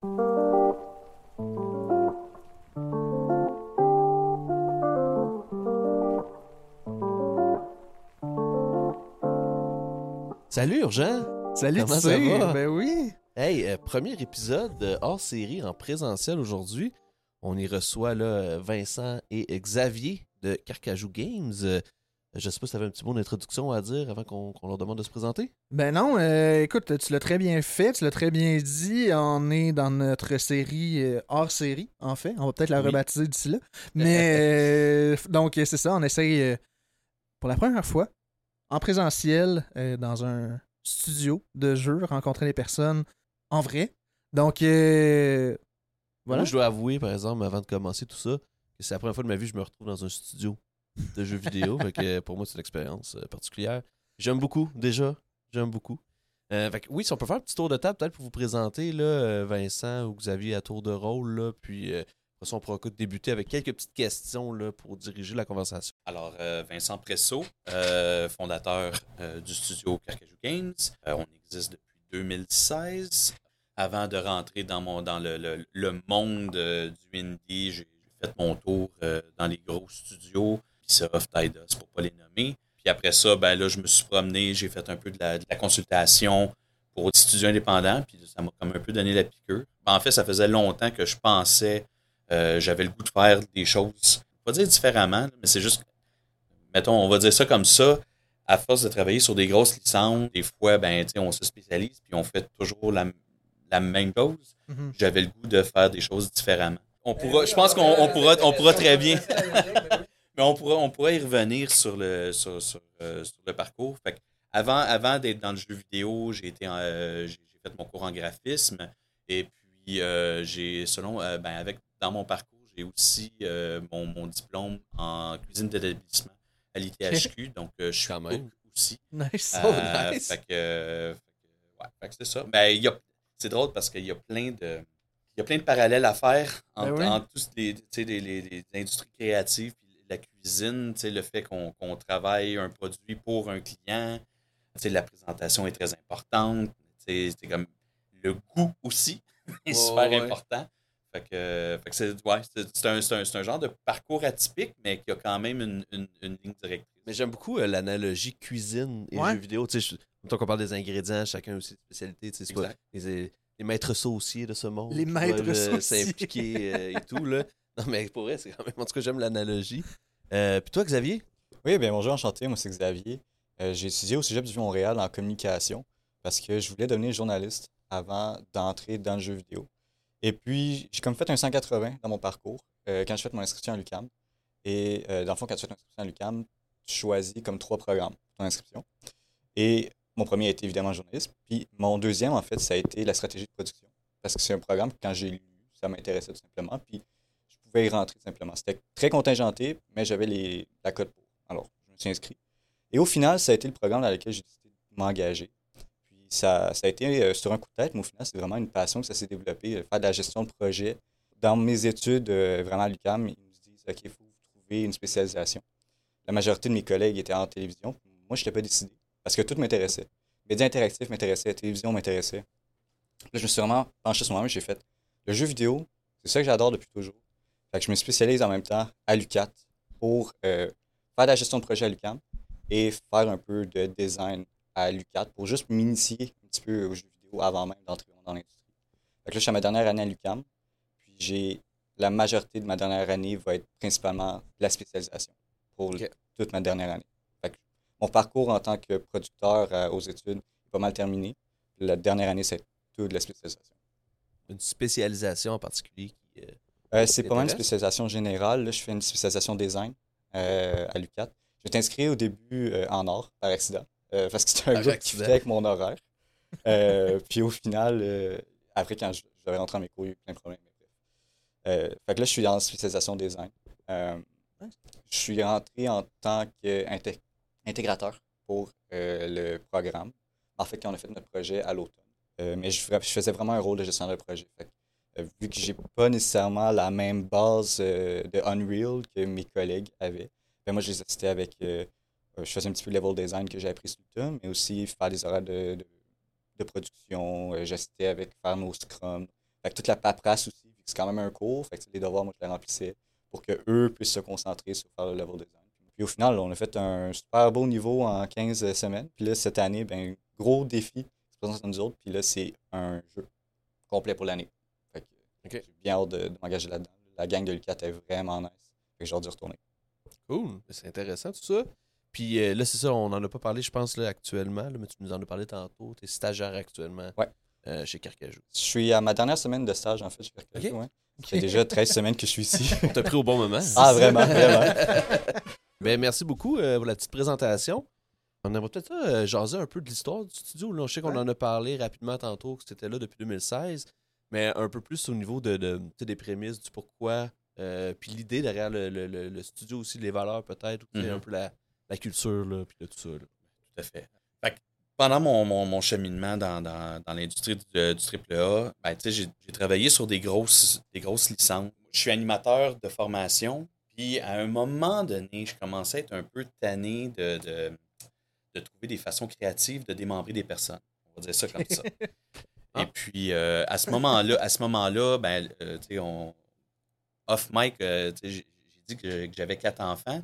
Salut Urgent! Salut, Comment ça va? Ben oui. Hey, euh, premier épisode euh, hors série en présentiel aujourd'hui. On y reçoit là, euh, Vincent et Xavier de Carcajou Games. Euh, je sais pas si tu avais un petit mot d'introduction à dire avant qu'on leur demande de se présenter. Ben non, euh, écoute, tu l'as très bien fait, tu l'as très bien dit. On est dans notre série euh, hors série, en fait. On va peut-être la Oui. rebaptiser d'ici là. Mais euh, donc, c'est ça, on essaye euh, pour la première fois en présentiel euh, dans un studio de jeu, rencontrer les personnes en vrai. Donc, euh, voilà. Moi, je dois avouer, par exemple, avant de commencer tout ça, que c'est la première fois de ma vie que je me retrouve dans un studio de jeux vidéo. fait pour moi, c'est une expérience euh, particulière. J'aime beaucoup, déjà. J'aime beaucoup. Euh, oui, si on peut faire un petit tour de table, peut-être pour vous présenter, là, euh, Vincent ou Xavier à tour de rôle, là, puis euh, après ça, on pourra débuter avec quelques petites questions là, pour diriger la conversation. Alors, Vincent Presso, fondateur du studio Carcajou Games. On existe depuis 2016. Avant de rentrer dans, mon, dans le, le- le monde du indie, j'ai fait mon tour dans les gros studios, Ubisoft, Eidos, pour pas les nommer. Puis après ça, ben là, je me suis promené, j'ai fait un peu de la, de la consultation pour des studios indépendants, puis ça m'a comme un peu donné la piqûre. Ben, en fait, ça faisait longtemps que je pensais, euh, j'avais le goût de faire des choses, pas dire différemment, mais c'est juste mettons, on va dire ça comme ça, à force de travailler sur des grosses licences, des fois, ben, tu sais, on se spécialise puis on fait toujours la, la même chose. Mhm. J'avais le goût de faire des choses différemment. On pourra, je pense qu'on on pourra, on pourra très bien, mais on pourra, on y revenir sur le, sur, sur, euh, sur le parcours. Fait que avant, avant d'être dans le jeu vidéo, j'ai été, euh, j'ai fait mon cours en graphisme et puis euh, j'ai, selon, ben, avec dans mon parcours, j'ai aussi mon, mon diplôme en cuisine d'établissement à l'ITHQ, donc je suis Quand même. cook aussi. Nice. Oh, nice. Fait que, fait que, ouais, fait que c'est ça. Ben, il y a, c'est drôle parce qu'il y a plein de, il y a plein de parallèles à faire entre, Ben oui. entre tous les, les, les- les industries créatives la cuisine, tu sais, le fait qu'on, qu'on travaille un produit pour un client, tu sais, la présentation est très importante, tu sais, c'est comme le goût aussi est super ouais. important. Fait que, fait que c'est, ouais, un, c'est un- c'est un genre de parcours atypique, mais qui a quand même une, une- une ligne directrice. Mais j'aime beaucoup euh, l'analogie cuisine et Ouais. jeux vidéo. Tu sais, je- mettons qu'on parle des ingrédients, chacun a aussi. Tu sais, c'est pas les, les maîtres sauciers de ce monde. Les maîtres euh, sauciers. s'impliquer euh, et tout. Là. Non, mais pour vrai, c'est quand même. En tout cas, j'aime l'analogie. Euh, Puis toi, Xavier? Oui, bien bonjour, enchanté, moi c'est Xavier. Euh, j'ai étudié au Cégep du Montréal en communication parce que je voulais devenir journaliste avant d'entrer dans le jeu vidéo. Et puis, j'ai comme fait un 180 dans mon parcours euh, quand j'ai fait mon inscription à l'UCAM. Et dans le fond, quand tu fais ton inscription à l'UCAM, tu choisis comme trois programmes pour ton inscription. Et mon premier a été évidemment journaliste. Puis mon deuxième, en fait, ça a été la stratégie de production. Parce que c'est un programme que quand j'ai lu, ça m'intéressait tout simplement. Puis je pouvais y rentrer simplement. C'était très contingenté, mais j'avais les, la cote pour. Alors, je me suis inscrit. Et au final, ça a été le programme dans lequel j'ai décidé de m'engager. Puis ça, ça a été euh, sur un coup de tête, mais au final, c'est vraiment une passion que ça s'est développé, euh, faire de la gestion de projet. Dans mes études, euh, vraiment à l'UQAM, ils nous disent OK, il faut trouver une spécialisation. La majorité de mes collègues étaient en télévision. Moi, je n'étais pas décidé parce que tout m'intéressait. Médias interactifs m'intéressaient, télévision m'intéressait. Là, je me suis vraiment penché sur moi-même, j'ai fait le jeu vidéo, c'est ça que j'adore depuis toujours. Fait que je me spécialise en même temps à l'UCAT pour euh, faire de la gestion de projet à l'UCAM et faire un peu de design à l'UCAT pour juste m'initier un petit peu aux jeux vidéo avant même d'entrer dans l'industrie. Fait que là, je suis à ma dernière année à l'UCAM, puis j'ai la majorité de ma dernière année va être principalement la spécialisation pour toute ma dernière année. Fait que mon parcours en tant que producteur euh, aux études est pas mal terminé. La dernière année, c'est toute la spécialisation. Une spécialisation en particulier qui. euh, Euh, c'est pas mal une spécialisation générale. Là, je fais une spécialisation design euh, à l'UCAT. Je m'étais inscrit au début euh, en or, par accident, euh, parce que c'était un groupe qui fitait avec mon horaire. Puis au final, après, quand je, je devais rentrer en mes cours, il y a eu plein de problèmes. fait que là, je suis en spécialisation design. Je suis rentré en tant qu'intégrateur pour le programme. En fait, quand on a fait notre projet à l'automne. Mais je, je faisais vraiment un rôle de gestionnaire de projet. Fait que, vu que j'ai pas nécessairement la même base euh, de Unreal que mes collègues avaient, ben moi, je les assistais avec. euh, euh, je faisais un petit peu le level design que j'ai appris sur le tas, mais aussi faire des horaires de, de, production. euh, J'assistais avec faire nos scrums, Fait que toute la paperasse aussi, c'est quand même un cours. Fait que les devoirs, moi, je les remplissais pour qu'eux puissent se concentrer sur faire le level design. Puis au final, on a fait un super beau niveau en 15 semaines. Puis là, cette année, ben, gros défi qui se présente à nous autres. Puis là, c'est un jeu complet pour l'année. J'ai bien hâte de, de m'engager là-dedans. La gang de Lucat est vraiment nice. Fait que j'ai hâte d'y retourner. Cool. C'est intéressant tout ça. Puis euh, là, c'est ça, on n'en a pas parlé, je pense, là, actuellement, là, mais tu nous en as parlé tantôt. Tu es stagiaire actuellement Ouais. euh, chez Carcajou. Je suis à ma dernière semaine de stage, en fait, chez Carcajou. Ouais. Ça fait déjà 13 semaines que je suis ici. On t'a pris au bon moment. ah, vraiment, vraiment. Ben, merci beaucoup euh, pour la petite présentation. On aimerait peut-être euh, jaser un peu de l'histoire du studio. Là, je sais qu'on Ouais. en a parlé rapidement tantôt, que c'était là depuis 2016, mais un peu plus au niveau de, des prémices, du pourquoi, euh, puis l'idée derrière le, le- le- studio aussi, les valeurs peut-être, Mhm. un peu la, la culture, là, puis tout ça. là. Tout à fait. Fait que pendant mon, mon- mon cheminement dans, dans- dans l'industrie du, du AAA, ben, tu sais, j'ai j'ai travaillé sur des grosses, des grosses licences. Je suis animateur de formation, puis à un moment donné, je commençais à être un peu tanné de, de, de trouver des façons créatives de démembrer des personnes. On va dire ça comme ça. Ah. Et puis, euh, à ce moment-là, à ce moment-là, ben, euh, tu sais, on... off mic, euh, j'ai dit que, j'avais quatre enfants.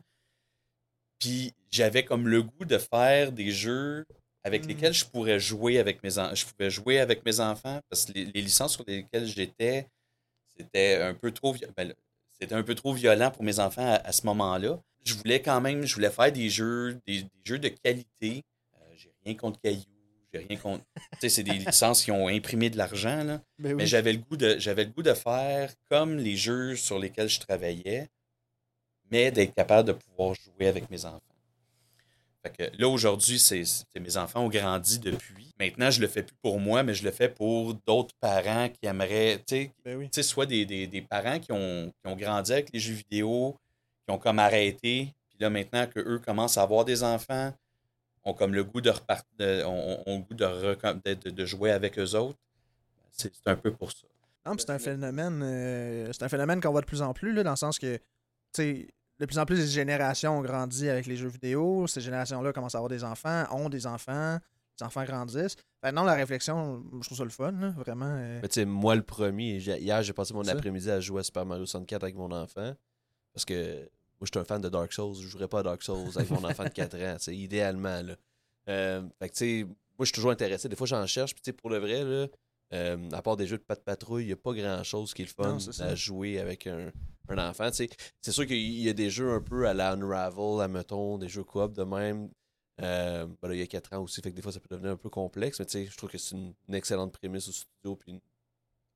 Puis j'avais comme le goût de faire des jeux avec Mm. lesquels je pourrais jouer avec mes enfants. Je pouvais jouer avec mes enfants parce que les, les licences sur lesquelles j'étais, c'était un peu trop ben, c'était un peu trop violent pour mes enfants à, à ce moment-là. Je voulais quand même, je voulais faire des jeux, des, des jeux de qualité. J'ai rien contre Caillou, j'ai rien contre. tu sais, c'est des licences qui ont imprimé de l'argent, là. Ben oui. Mais j'avais le goût de j'avais le goût de faire comme les jeux sur lesquels je travaillais, mais d'être capable de pouvoir jouer avec mes enfants. Fait que là aujourd'hui, c'est c'est- mes enfants ont grandi depuis. Maintenant, je le fais plus pour moi, mais je le fais pour d'autres parents qui aimeraient, tu sais, Ben oui. soit des, des- des parents qui ont, qui ont grandi avec les jeux vidéo, qui ont comme arrêté, puis là maintenant qu'eux commencent à avoir des enfants, ont comme le goût de repartir, ont, ont le goût de, recom- de, de- de jouer avec eux autres. C'est un peu pour ça. Non, c'est un phénomène, euh, c'est un phénomène qu'on voit de plus en plus, là, dans le sens que, tu sais, de plus en plus, les générations ont grandi avec les jeux vidéo. Ces générations-là commencent à avoir des enfants, ont des enfants, les enfants grandissent. Maintenant, la réflexion, je trouve ça le fun, là, vraiment. euh, Mais tu sais, moi, le premier, hier, j'ai passé mon après-midi à jouer à Super Mario 64 avec mon enfant. Parce que moi, je suis un fan de Dark Souls. Je jouerais pas à Dark Souls avec mon enfant de 4 ans, tu sais, idéalement. Là. Euh, fait que, moi, je suis toujours intéressé. Des fois, j'en cherche. Puis, pour le vrai, là, euh, à part des jeux de pas de patrouille, il n'y a pas grand-chose qui est le fun Non, à jouer avec un, un enfant. C'est sûr qu'il y a des jeux un peu à la Unravel, à mettons, des jeux coop de même. Euh, ben là, il y a 4 ans aussi, fait que des fois, ça peut devenir un peu complexe. Mais, je trouve que c'est une, une excellente prémisse au studio. Puis, une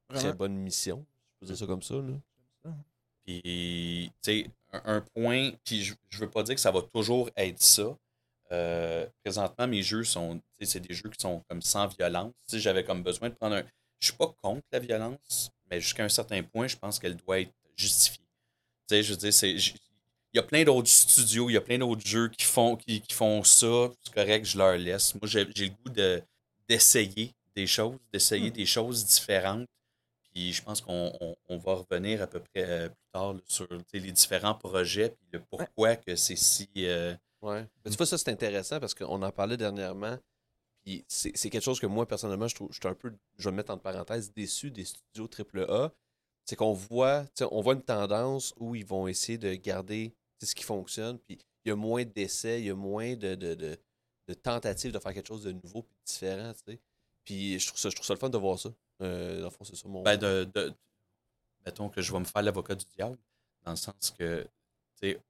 très bonne mission. Je dire ça comme ça. Là. Puis, tu sais, un, un point, puis je, je veux pas dire que ça va toujours être ça. Euh, présentement, mes jeux sont, c'est des jeux qui sont comme sans violence. Sais, j'avais comme besoin de prendre un. Je suis pas contre la violence, mais jusqu'à un certain point, je pense qu'elle doit être justifiée. Tu sais, je veux dire, c'est. Il y a plein d'autres studios, il y a plein d'autres jeux qui font, qui, qui font ça. C'est correct, je leur laisse. Moi, j'ai le goût de d'essayer des choses, d'essayer Hmm. des choses différentes. Puis je pense qu'on on- on va revenir à peu près euh, plus tard là, sur les différents projets puis le pourquoi que c'est si. euh, Ouais. Mais tu vois, ça, c'est intéressant parce qu'on en parlait dernièrement. Puis c'est quelque chose que moi, personnellement, je trouve, je suis un peu, je vais le mettre entre parenthèses, déçu des studios AAA. C'est qu'on voit, on voit une tendance où ils vont essayer de garder ce qui fonctionne. Puis il y a moins d'essais, il y a moins de, de, de, de tentatives de faire quelque chose de nouveau puis de différent. Puis je trouve ça, je trouve ça le fun de voir ça. Euh, dans le fond, c'est ça mon. ben de, de- mettons que je vais me faire l'avocat du diable, dans le sens que tu sais,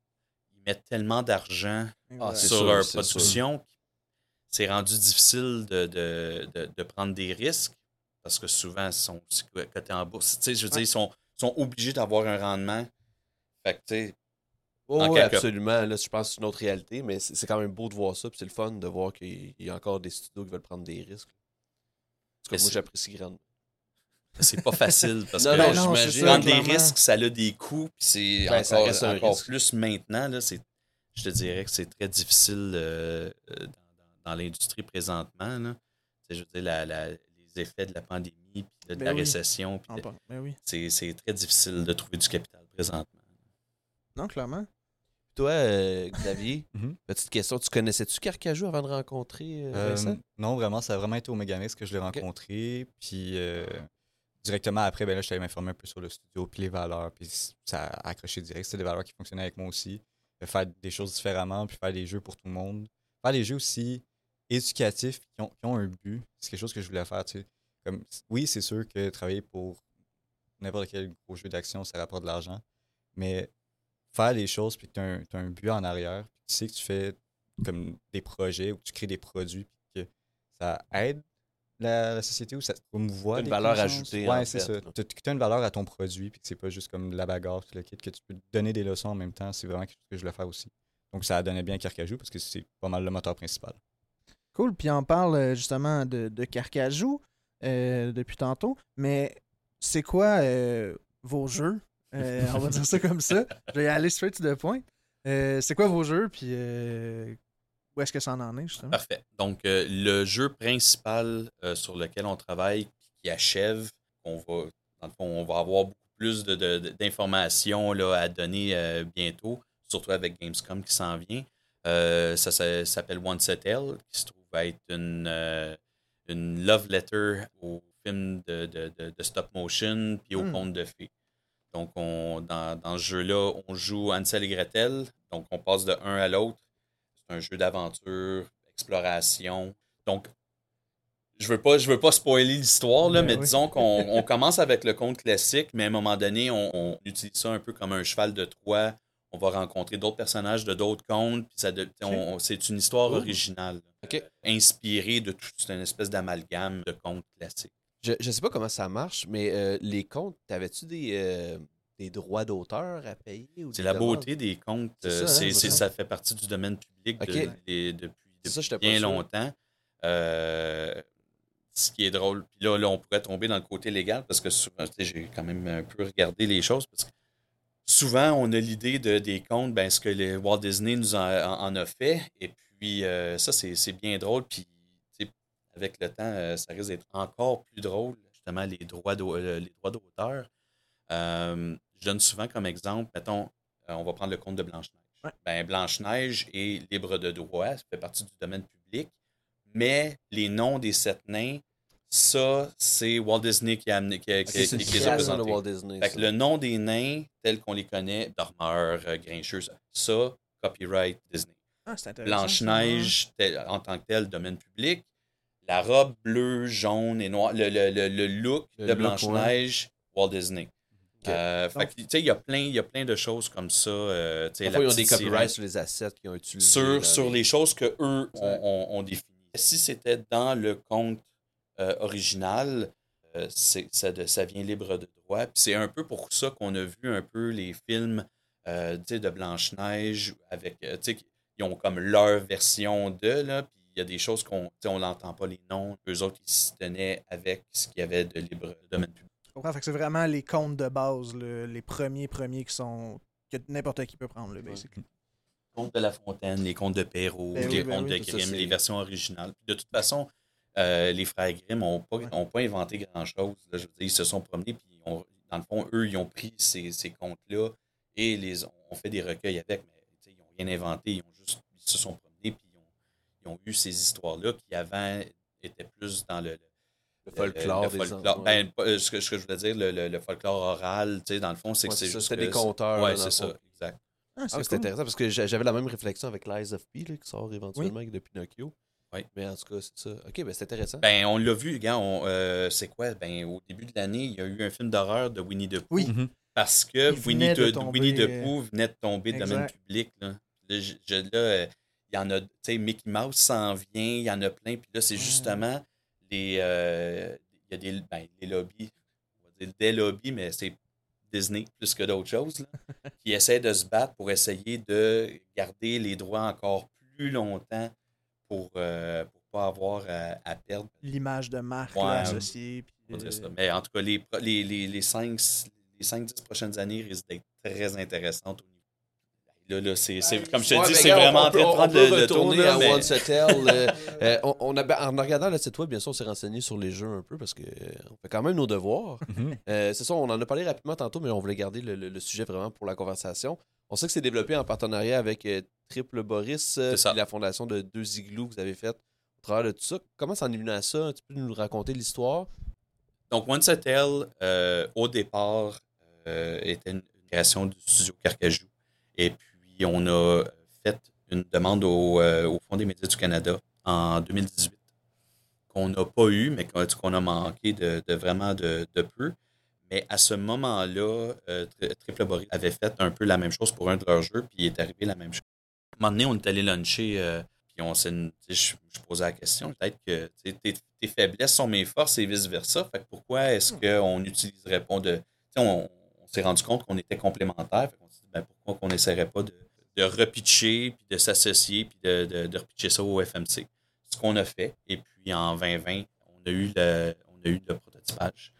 ils mettent tellement d'argent Ah, sur sûr, leur production, c'est rendu difficile de, de, de, de prendre des risques parce que souvent, ils sont aussi cotés en bourse. Tu sais, je veux dire, ils sont, sont obligés d'avoir un rendement. Fait que, tu sais, Oh, quelque- absolument. Là, je pense que c'est une autre réalité, mais c'est quand même beau de voir ça. Puis c'est le fun de voir qu'il y a encore des studios qui veulent prendre des risques. En tout cas, moi, j'apprécie grandement. C'est pas facile parce Non, que j'imagine. ça, prendre des clairement. risques, ça a des coûts, puis c'est Ben, encore, encore plus maintenant. Là, c'est, je te dirais que c'est très difficile euh, euh, dans, l'industrie présentement. Là. Je veux dire, la- la- les effets de la pandémie, puis de, de Ben la oui. récession, puis de- ben oui. c'est, c'est très difficile de trouver du capital présentement. Non, clairement. Toi, euh, Xavier, Mhm. petite question. Tu connaissais-tu Carcajou avant de rencontrer euh, Euh, Vincent? non, vraiment, ça a vraiment été au Megamix que je l'ai rencontré. Puis, euh, directement après, ben là, je allé m'informer un peu sur le studio, puis les valeurs, puis ça a accroché direct. C'était des valeurs qui fonctionnaient avec moi aussi. Faire des choses différemment, puis faire des jeux pour tout le monde. Faire des jeux aussi éducatifs qui ont, qui ont un but. C'est quelque chose que je voulais faire, tu sais. Comme, oui, c'est sûr que travailler pour n'importe quel gros jeu d'action, ça rapporte de l'argent. Mais faire les choses, puis que tu as, un but en arrière, puis tu sais que tu fais comme des projets ou que tu crées des produits, puis que ça aide la, la société ou ça promouvoit Une valeur ajoutée, Ouais, en c'est ça. Tu as une valeur à ton produit, puis que c'est pas juste comme de la bagarre, tout le kit, que tu peux donner des leçons en même temps. C'est vraiment quelque chose que je voulais faire aussi. Donc ça a donné bien Carcajou parce que c'est pas mal le moteur principal. Cool. Puis on parle euh, justement de, de Carcajou euh, depuis tantôt. Mais c'est quoi euh, vos jeux? Euh, On va dire ça comme ça. Je vais aller straight to the point. Euh, c'est quoi vos jeux? Puis euh, où est-ce que ça en est, justement? Parfait. Donc, euh, le jeu principal euh, sur lequel on travaille, qui achève, on va, dans le fond, on va avoir beaucoup plus de- de- de- d'informations là, à donner euh, bientôt, surtout avec Gamescom qui s'en vient. Ça, ça s'appelle One Set L, qui se trouve être une, une love letter au film de, de- stop motion puis au Hmm. conte de fées. Donc, on, dans, dans ce jeu-là, on joue Hansel et Gretel. Donc, on passe de un à l'autre. C'est un jeu d'aventure, exploration. Donc, je veux pas, je veux pas spoiler l'histoire, là, Ben mais oui. disons qu'on on commence avec le conte classique, mais à un moment donné, on, on utilise ça un peu comme un cheval de Troie. On va rencontrer d'autres personnages de d'autres contes. Puis ça, de- on- c'est une histoire originale, euh, inspirée de toute une espèce d'amalgame de contes classiques. Je, je sais pas comment ça marche, mais euh, les comptes, t'avais-tu des, euh, des droits d'auteur à payer? ou C'est la demandes? beauté des. C'est euh, ça, hein, ça fait partie du domaine public de- depuis, ça, bien longtemps. Euh, ce qui est drôle, puis là, là, on pourrait tomber dans le côté légal parce que souvent, j'ai quand même un peu regardé les choses parce que souvent, on a l'idée de, des contes, ben, ce que les Walt Disney nous en, en- en a fait. Et puis, euh, ça, c'est c'est bien drôle. Puis, avec le temps, euh, ça risque d'être encore plus drôle, justement, les droits d'au- les droits d'auteur. Euh, je donne souvent comme exemple, mettons, euh, on va prendre le conte de Blanche-Neige. Ouais. Ben, Blanche-Neige est libre de droit, ça fait partie du domaine public, mais les noms des sept nains, ça, c'est Walt Disney qui, a amené, qui, a- qui- les a présentés. Walt Disney. Fait que ça. le nom des nains, tels qu'on les connaît, Dormeur, euh, Grincheux, ça, copyright Disney. Ah. Blanche-Neige, tel- en tant que tel, domaine public. La robe bleue, jaune et noire, le, le- le- le look Le de Blanche-Neige, Walt Disney. Ok. Euh, fait tu sais, il y a plein, il y a plein de choses comme ça. euh, ils ont des copyrights sur les assets qu'ils ont utilisés. sur, sur les choses que eux ont, ont- ont définies. Si c'était dans le compte euh, original, euh, ça, de- ça vient libre de droit. C'est un peu pour ça qu'on a vu un peu les films euh, de Blanche-Neige avec. euh, ils ont comme leur version de, là, puis il y a des choses qu'on on n'entend pas les noms. Eux autres, ils s'y tenaient avec ce qu'il y avait de libre domaine public. Je comprends? Fait que c'est vraiment les contes de base, le- les premiers premiers qui sont. que n'importe qui peut prendre, le basic. contes de La Fontaine, les contes de Perrault, Ben les oui, ben contes oui, de Grimm, les versions originales. Puis de toute façon, euh, les frères Grimm n'ont pas, Ouais. ont pas inventé grand-chose. là. Je veux dire, ils se sont promenés, puis ils ont- dans le fond, eux, ils ont pris ces, ces contes-là et les ont fait des recueils avec, mais ils n'ont rien inventé. Ils, ont juste, ils se sont promenés, puis ils ont, ils ont eu ces histoires-là qui avant étaient plus dans le, Le folklore le des folklore. Ben, ce, que, ce que je voulais dire, le, le- le folklore oral, tu sais, dans le fond, c'est Ouais, que c'est juste. c'était des conteurs, dans c'est ça, exact. Ah, Ah, c'est cool. intéressant parce que j'a- j'avais la même réflexion avec Lies of P là, qui sort éventuellement avec de Pinocchio. Oui. Mais en tout cas, c'est ça. Ok, ben c'est intéressant. Ben, on l'a vu, gars, euh, c'est quoi? Ben, au début de l'année, il y a eu un film d'horreur de Winnie the Pooh. Oui. Mhm. Parce que Winnie venait de the, tomber, Winnie the euh, Pooh venait de tomber de domaine exact. public. Là, Là, je- je- là, euh, il y en a, tu sais, Mickey Mouse s'en vient, il y en a plein. Puis là, c'est Ouais. justement les. euh, il y a des ben, les lobbies, on va dire des lobbies, mais c'est Disney plus que d'autres choses, là, qui essaient de se battre pour essayer de garder les droits encore plus longtemps pour ne pas avoir à, à perdre. L'image de marque Ouais. là, associée. puis, euh. Mais en tout cas, les, les, les, les 5-10 les 5-10 prochaines années risquent d'être très intéressantes au niveau. Là, là, c'est, c'est- comme je te Ouais, dis, c'est vraiment en train de on prendre peut le, le retourner tournant, à mais- One Settle. euh, euh, on, on a, en regardant le site web, bien sûr, on s'est renseigné sur les jeux un peu parce qu'on fait quand même nos devoirs. Mhm. Euh, c'est ça, on en a parlé rapidement tantôt, mais on voulait garder le, le- le sujet vraiment pour la conversation. On sait que c'est développé en partenariat avec euh, Triple Boris, euh, puis la fondation de Deux Igloos que vous avez faite au travers de tout ça. Comment s'en est venu à ça? Tu peux nous raconter l'histoire? Donc, One Settle, euh, au départ, euh, était une création du studio Carcajou. Et puis, on a fait une demande au, euh, au Fonds des médias du Canada en 2018 qu'on n'a pas eu, mais qu'on a manqué de, de vraiment de, de peu. Mais à ce moment-là, euh, Tri- Triple Boris avait fait un peu la même chose pour un de leurs jeux, puis il est arrivé la même chose. À un moment donné, on est allé luncher, euh, puis on s'est, je, je posais la question, peut-être que tes, tes faiblesses sont mes forces et vice-versa. Fait que pourquoi est-ce qu'on n'utiliserait pas de. On, on s'est rendu compte qu'on était complémentaires. Fait qu'on s'est dit, ben, pourquoi qu'on n'essaierait pas de, de repitcher, puis de s'associer, puis de, de, de repitcher ça au FMC. Ce qu'on a fait. Et puis en 2020, on a eu le, on a eu le prototypage.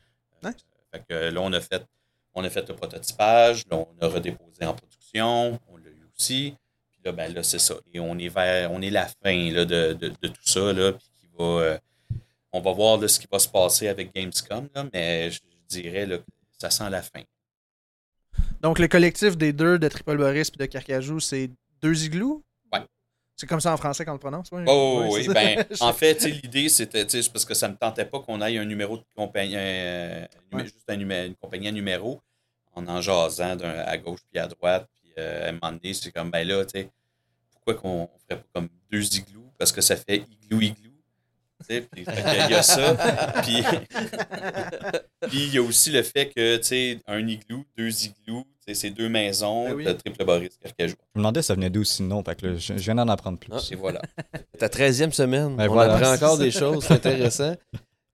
Euh. Fait que là, on a fait, on a fait le prototypage, là, on a redéposé en production, on l'a eu aussi. Puis là, ben là, c'est ça. Et on est vers, on est la fin là, de, de, de tout ça, là, puis qui va, euh, on va voir là, ce qui va se passer avec Gamescom, là, mais je, je dirais là, que ça sent la fin. Donc, le collectif des deux, de Triple Boris et de Carcajou, c'est deux igloos? Ouais. C'est comme ça en français qu'on le prononce? ouais? Oh, Ouais, oui, c'est ça. ben, en fait, l'idée, c'était, parce que ça ne me tentait pas qu'on aille un numéro de compagnie, euh, Ouais. juste un numé- une compagnie à numéro, en en jasant à gauche puis à droite. Puis euh, à un moment donné, c'est comme, ben là, tu sais, pourquoi qu'on ne ferait pas comme deux igloos? Parce que ça fait igloo igloo. Puis il y a ça. Puis puis il y a aussi le fait que, tu sais, un igloo, deux igloos, c'est deux maisons, Ben oui. de triple Boris Carcajou. Je me demandais ça venait d'où sinon, fait que là, je, je viens d'en apprendre plus. Ah. Et voilà. Ta 13e semaine. Ben on voilà. apprend encore des choses, c'est intéressant.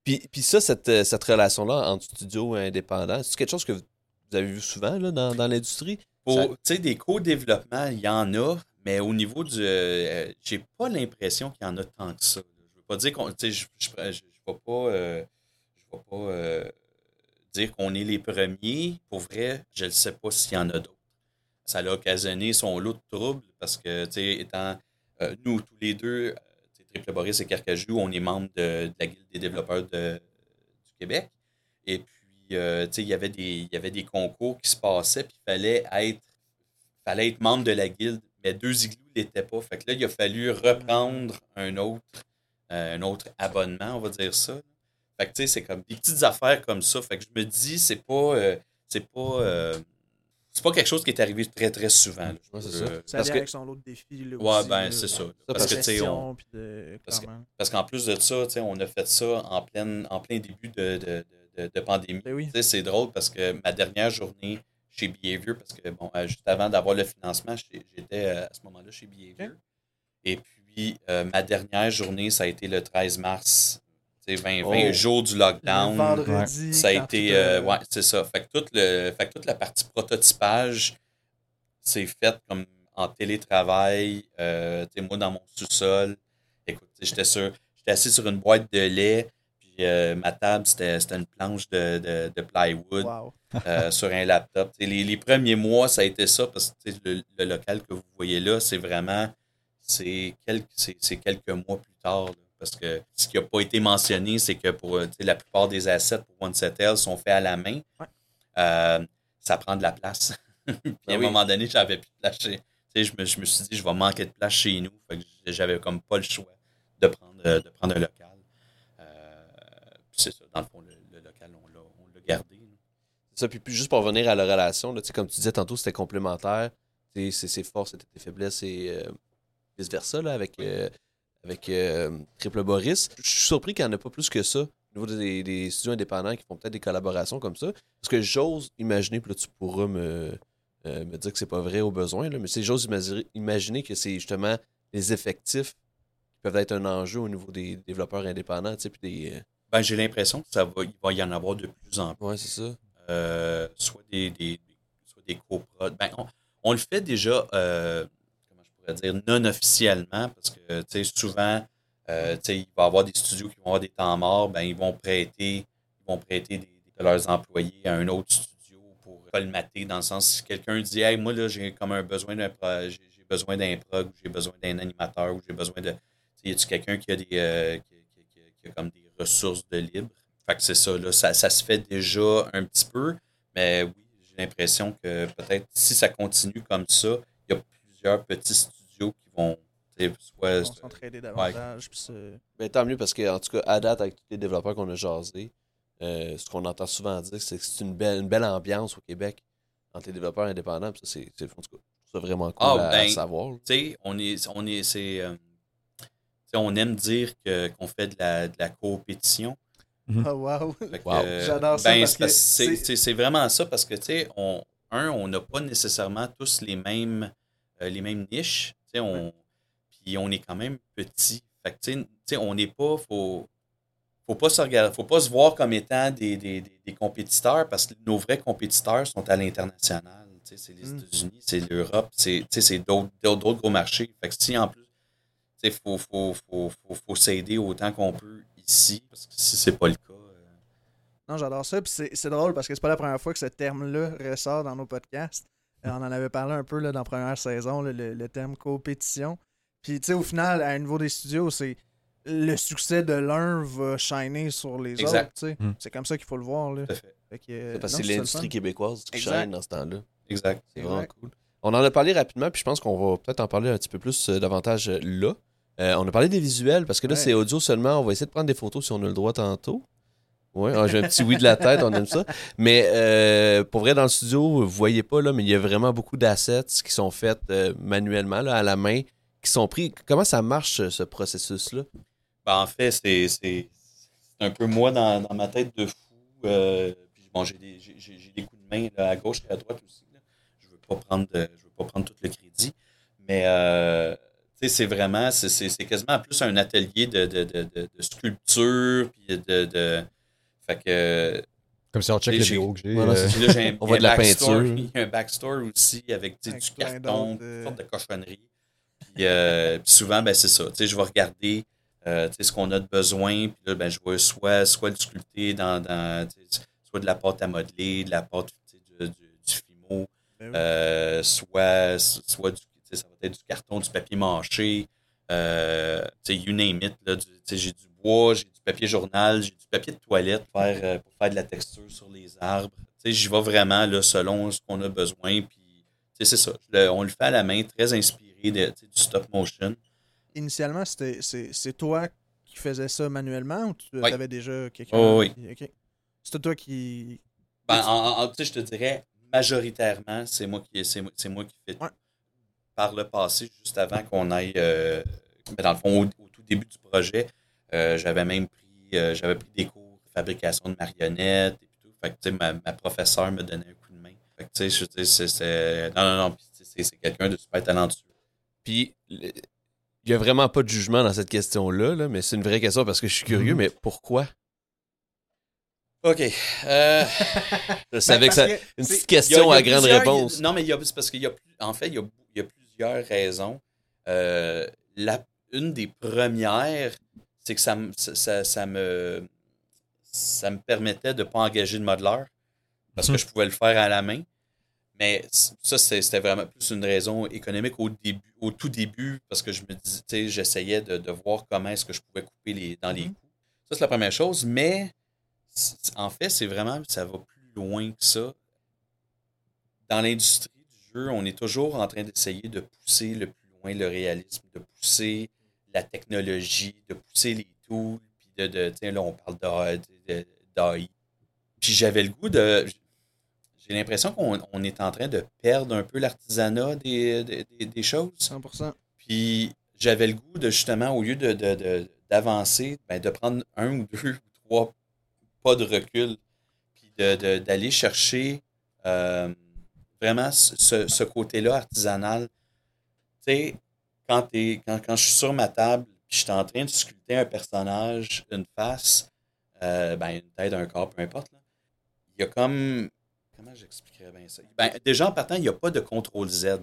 Puis, puis ça, cette, euh, cette relation-là entre studio et indépendant, c'est quelque chose que vous avez vu souvent là, dans, dans l'industrie? Pour, Ça- tu sais, des co-développements, il y en a, mais au niveau du. euh, j'ai pas l'impression qu'il y en a tant que ça. Pas dire qu'on. Je je vais pas. euh, pas euh, dire qu'on est les premiers. Pour vrai, je ne sais pas s'il y en a d'autres. Ça a occasionné son lot de troubles parce que, étant. euh, nous, tous les deux, Triple Boris et Carcajou, on est membres de, la Guilde des développeurs de- du Québec. Et puis, il y avait des- concours qui se passaient, puis il fallait être, fallait être membre de la guilde, mais deux igloos ne l'étaient pas. Fait que là, il a fallu reprendre un autre, un autre abonnement, on va dire ça. Fait que, tu sais, c'est comme des petites affaires comme ça. Fait que je me dis, c'est pas, euh, c'est pas, euh, c'est pas quelque chose qui est arrivé très, très souvent. là. Ouais, c'est ça. Euh, Ça Parce que- avec son lot de défis. Là, Ouais, aussi, ben, là, c'est ça. Parce que, tu sais, on, de- parce qu'en plus de ça, tu sais, on a fait ça en, pleine, en plein début de, de, de, de pandémie. Ben oui. Tu sais, c'est drôle parce que ma dernière journée chez Behavior, parce que bon, euh, juste avant d'avoir le financement, j'étais euh, à ce moment-là chez Behavior. Et puis, euh, ma dernière journée, ça a été le 13 mars, sais, 20, 20 Oh. jours du Le lockdown. vendredi. Ça a été. euh, ouais, c'est ça. Fait que, toute le, fait que toute la partie prototypage, c'est faite comme en télétravail. Euh, moi, dans mon sous-sol, écoute, j'étais sur. J'étais assis sur une boîte de lait, puis euh, ma table, c'était c'était une planche de, de, de plywood Wow. euh, sur un laptop. Les, les premiers mois, ça a été ça, parce que le, le local que vous voyez là, c'est vraiment. C'est quelques, c'est- c'est quelques mois plus tard. là. parce que ce qui n'a pas été mentionné, c'est que pour euh, la plupart des assets pour OneSetL sont faits à la main. Ouais. Euh, ça prend de la place. Puis à Ben un oui. moment donné, j'avais plus de place chez. tu sais, Je me, je me suis dit, je vais manquer de place chez nous. Fait que j'avais comme pas le choix de prendre, euh, de prendre un local. Euh, c'est ça, dans le fond, le, le local, on l'a gardé. Ça, puis, puis juste pour revenir à la relation, là, comme tu disais tantôt, c'était complémentaire. C'est ses forces, c'était tes faiblesses et euh, vice-versa là, avec, euh, avec euh, Triple Boris. Je suis surpris qu'il n'y en a pas plus que ça au niveau des, des studios indépendants qui font peut-être des collaborations comme ça. Parce que j'ose imaginer, puis là tu pourras me, euh, me dire que c'est pas vrai au besoin, là, mais c'est j'ose imaginer, que c'est justement les effectifs qui peuvent être un enjeu au niveau des développeurs indépendants. tu sais, Puis des, Ben, j'ai l'impression que ça va, il va y en avoir de plus en plus. ouais, c'est ça. Euh, soit des, des, soit des coprods. Ben, on, on le fait déjà, euh, pourrais dire, non officiellement, parce que souvent, euh, il va y avoir des studios qui vont avoir des temps morts, ben, ils vont prêter, ils vont prêter de leurs employés à un autre studio pour colmater, dans le sens si quelqu'un dit Hey, moi là, j'ai comme un besoin d'un j'ai besoin d'un prog, j'ai besoin d'un animateur, ou j'ai besoin de. Y a-tu quelqu'un qui a des euh, qui a comme des ressources de libre? Fait que c'est ça, là, ça, ça se fait déjà un petit peu, mais oui, j'ai l'impression que peut-être si ça continue comme ça, il y a plusieurs petits studios qui vont tu sais, soit. S'entraider davantage. se- Ben, tant mieux parce que, en tout cas, à date, avec tous les développeurs qu'on a jasés, euh, ce qu'on entend souvent dire, c'est que c'est une belle, une belle ambiance au Québec entre les développeurs indépendants. Puis ça, c'est, c'est, en tout cas, je trouve ça vraiment cool Ah, à, ben, à savoir. là. Tu sais, on est, on est, c'est, euh, tu sais, on aime dire que, qu'on fait de la, de la compétition. Oh, wow. Fait que, Wow. euh, J'adore ça ben, parce c'est, que c'est, c'est- c'est- c'est vraiment ça parce que, tu sais, on, un, on n'a pas nécessairement tous les mêmes, euh, les mêmes niches. On, puis on est quand même petit. Fait que, on n'est pas, faut, faut pas se regarder, faut pas se voir comme étant des, des, des, des compétiteurs parce que nos vrais compétiteurs sont à l'international. C'est les Mm. États-Unis, c'est l'Europe, c'est d'autres gros marchés. Fait que si en plus, il faut, faut, faut, faut, faut s'aider autant qu'on peut ici, parce que si c'est pas le cas. euh, Non, j'adore ça. Puis c'est drôle parce que c'est pas la première fois que ce terme-là ressort dans nos podcasts. Euh, on en avait parlé un peu là, dans la première saison, là, le, le terme compétition. Puis, tu sais, au final, à un niveau des studios, c'est le succès de l'un va shiner sur les Exact. autres. tu sais. Mm. C'est comme ça qu'il faut le voir. Là. tout à fait. Fait que, euh, C'est parce que c'est l'industrie québécoise qui shine dans ce temps-là. Exact. C'est vraiment Exact. cool. On en a parlé rapidement, puis je pense qu'on va peut-être en parler un petit peu plus euh, davantage là. Euh, on a parlé des visuels, parce que là, Ouais. c'est audio seulement. On va essayer de prendre des photos si on a le droit tantôt. Oui, j'ai un petit oui de la tête, on aime ça. Mais euh, pour vrai, dans le studio, vous voyez pas, là, mais il y a vraiment beaucoup d'assets qui sont faits euh, manuellement, là, à la main, qui sont pris. Comment ça marche, ce- ce processus-là? Ben, en fait, c'est un peu moi dans, dans ma tête de fou. euh, bon, j'ai des, des coups de main à gauche et à droite aussi. là. Je veux pas prendre je veux pas prendre tout le crédit. Mais c'est vraiment, c'est- quasiment plus un atelier de, de, de, de- sculpture. Puis de, fait que Comme si on check Et le j'ai- vidéo que j'ai. Voilà, euh, On voit de la peinture. Il y a un backstory aussi avec, du carton, euh, toutes sortes de cochonneries. Puis, euh, puis souvent, ben, c'est ça. Tu sais, je vais regarder euh, tu sais, ce qu'on a de besoin. Puis là, ben, je vais soit, soit le sculpter dans, dans soit de la pâte à modeler, de la pâte du, du, du fimo, Ben oui. euh, soit, soit du, ça va être du carton, du papier mâché. Euh, tu sais, you name it. J'ai du bois, j'ai du papier journal, j'ai du papier de toilette pour faire, euh, pour faire de la texture sur les arbres. Tu sais, j'y vais vraiment là, selon ce qu'on a besoin. Puis, tu sais, c'est ça. Le- on le fait à la main, très inspiré de, du stop motion. Initialement, c'était- c'est toi qui faisais ça manuellement ou tu Oui. avais déjà quelqu'un? Oh, oui. C'était toi qui. Ben, en, en- en- tu sais, je te dirais, majoritairement, c'est moi qui c'est moi, c'est moi qui fais tout. Ouais. Par le passé, juste avant qu'on aille, euh, dans le fond, au, au tout début du projet, euh, j'avais même pris, euh, j'avais pris des cours de fabrication de marionnettes et tout. Fait que, tu sais, ma, ma professeure me donnait un coup de main. Fait que, tu sais, je dire, c'est- c'est- non, non, non, c'est quelqu'un de super talentueux. Puis, il n'y a vraiment pas de jugement dans cette question-là, là, mais c'est une vraie question parce que je suis curieux, Mhm. mais pourquoi? OK. Euh, Je savais que ça. Ben, que Une c'est- petite question à grande réponse. Non, mais il y a, c'est parce qu'il y a, plus- en fait, il y a, a plusieurs raisons. Euh, la, une des premières, c'est que ça, me- ça, ça- me, ça me permettait de ne pas engager de modeleur parce que je pouvais le faire à la main. Mais ça, c'était vraiment plus une raison économique au début, au tout début, parce que je me disais, j'essayais de, de voir comment est-ce que je pouvais couper les, dans les Mhm. coûts. Ça, c'est la première chose, mais en fait, c'est vraiment, ça va plus loin que ça. Dans l'industrie du jeu, on est toujours en train d'essayer de pousser le plus loin le réalisme, de pousser la technologie, de pousser les tools, puis de, de sais, là, on parle d'AI. Puis j'avais le goût de. J'ai l'impression qu'on on est en train de perdre un peu l'artisanat des, des, des- choses. 100%. Puis j'avais le goût de justement, au lieu de, d'avancer, ben, de prendre un ou deux ou trois pas de recul, puis de, de- d'aller chercher euh, vraiment ce, ce côté-là artisanal. Tu sais, quand, quand, quand je suis sur ma table, puis je suis en train de sculpter un personnage, une face, euh, ben, une tête, un corps, peu importe, là, il y a comme. Comment j'expliquerais bien ça? Ben, déjà, en partant, il n'y a pas de contrôle Z.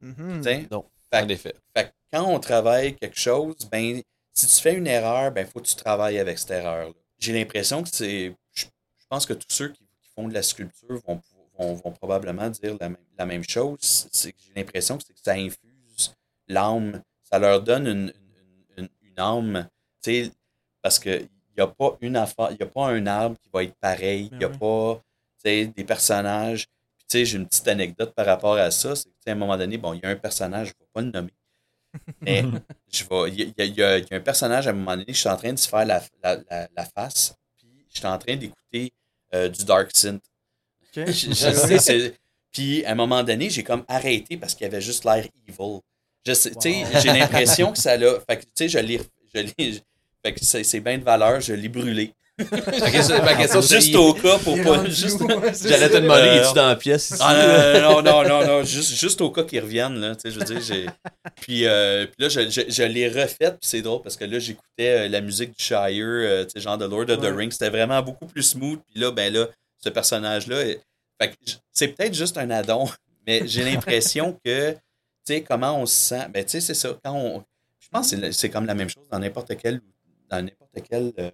Tu sais? Non, Fait en effet. fait quand on travaille quelque chose, ben, si tu fais une erreur, ben, faut que tu travailles avec cette erreur-là. J'ai l'impression que c'est. Je, je pense que tous ceux qui, qui font de la sculpture vont, vont, vont probablement dire la même, la même chose. C'est que j'ai l'impression que, c'est que ça infuse l'âme. Ça leur donne une, une, une, une âme. Tu sais, parce qu'il n'y a pas une affaire, il n'y a pas un arbre qui va être pareil. Il n'y a Ben oui. pas des personnages. Puis, tu sais, j'ai une petite anecdote par rapport à ça. C'est que, tu sais, à un moment donné, bon, il y a un personnage, je ne vais pas le nommer. Mais je vais, il y, y a- il y a un personnage, à un moment donné, je suis en train de se faire la, la, la, la face. Puis j'étais en train d'écouter euh, du Dark Synth. Je- je sais, c'est- Puis à un moment donné, j'ai comme arrêté parce qu'il y avait juste l'air evil. Je sais- tu sais, Wow. J'ai l'impression que ça l'a. Fait que, tu sais, je l'ai. Je l'ai- fait que c'est c'est bien de valeur, je l'ai brûlé. Ma question, juste au cas pour pas. Juste, J'allais te demander, Euh, es-tu dans la pièce ici? Ah, non, non, non, non, non, juste, juste au cas qu'ils reviennent, là, tu sais, je veux dire, j'ai... Puis, euh, puis là, je, je, je l'ai refait, puis c'est drôle, parce que là, j'écoutais euh, la musique du Shire, euh, tu sais, genre de Lord of the Ouais. Rings, c'était vraiment beaucoup plus smooth, puis là, ben là, ce personnage-là, fait que j- c'est peut-être juste un addon, mais j'ai l'impression que, tu sais, comment on se sent, ben, tu sais, c'est ça, quand on... Je pense que c'est comme la même chose dans n'importe quel... Dans n'importe quel... euh,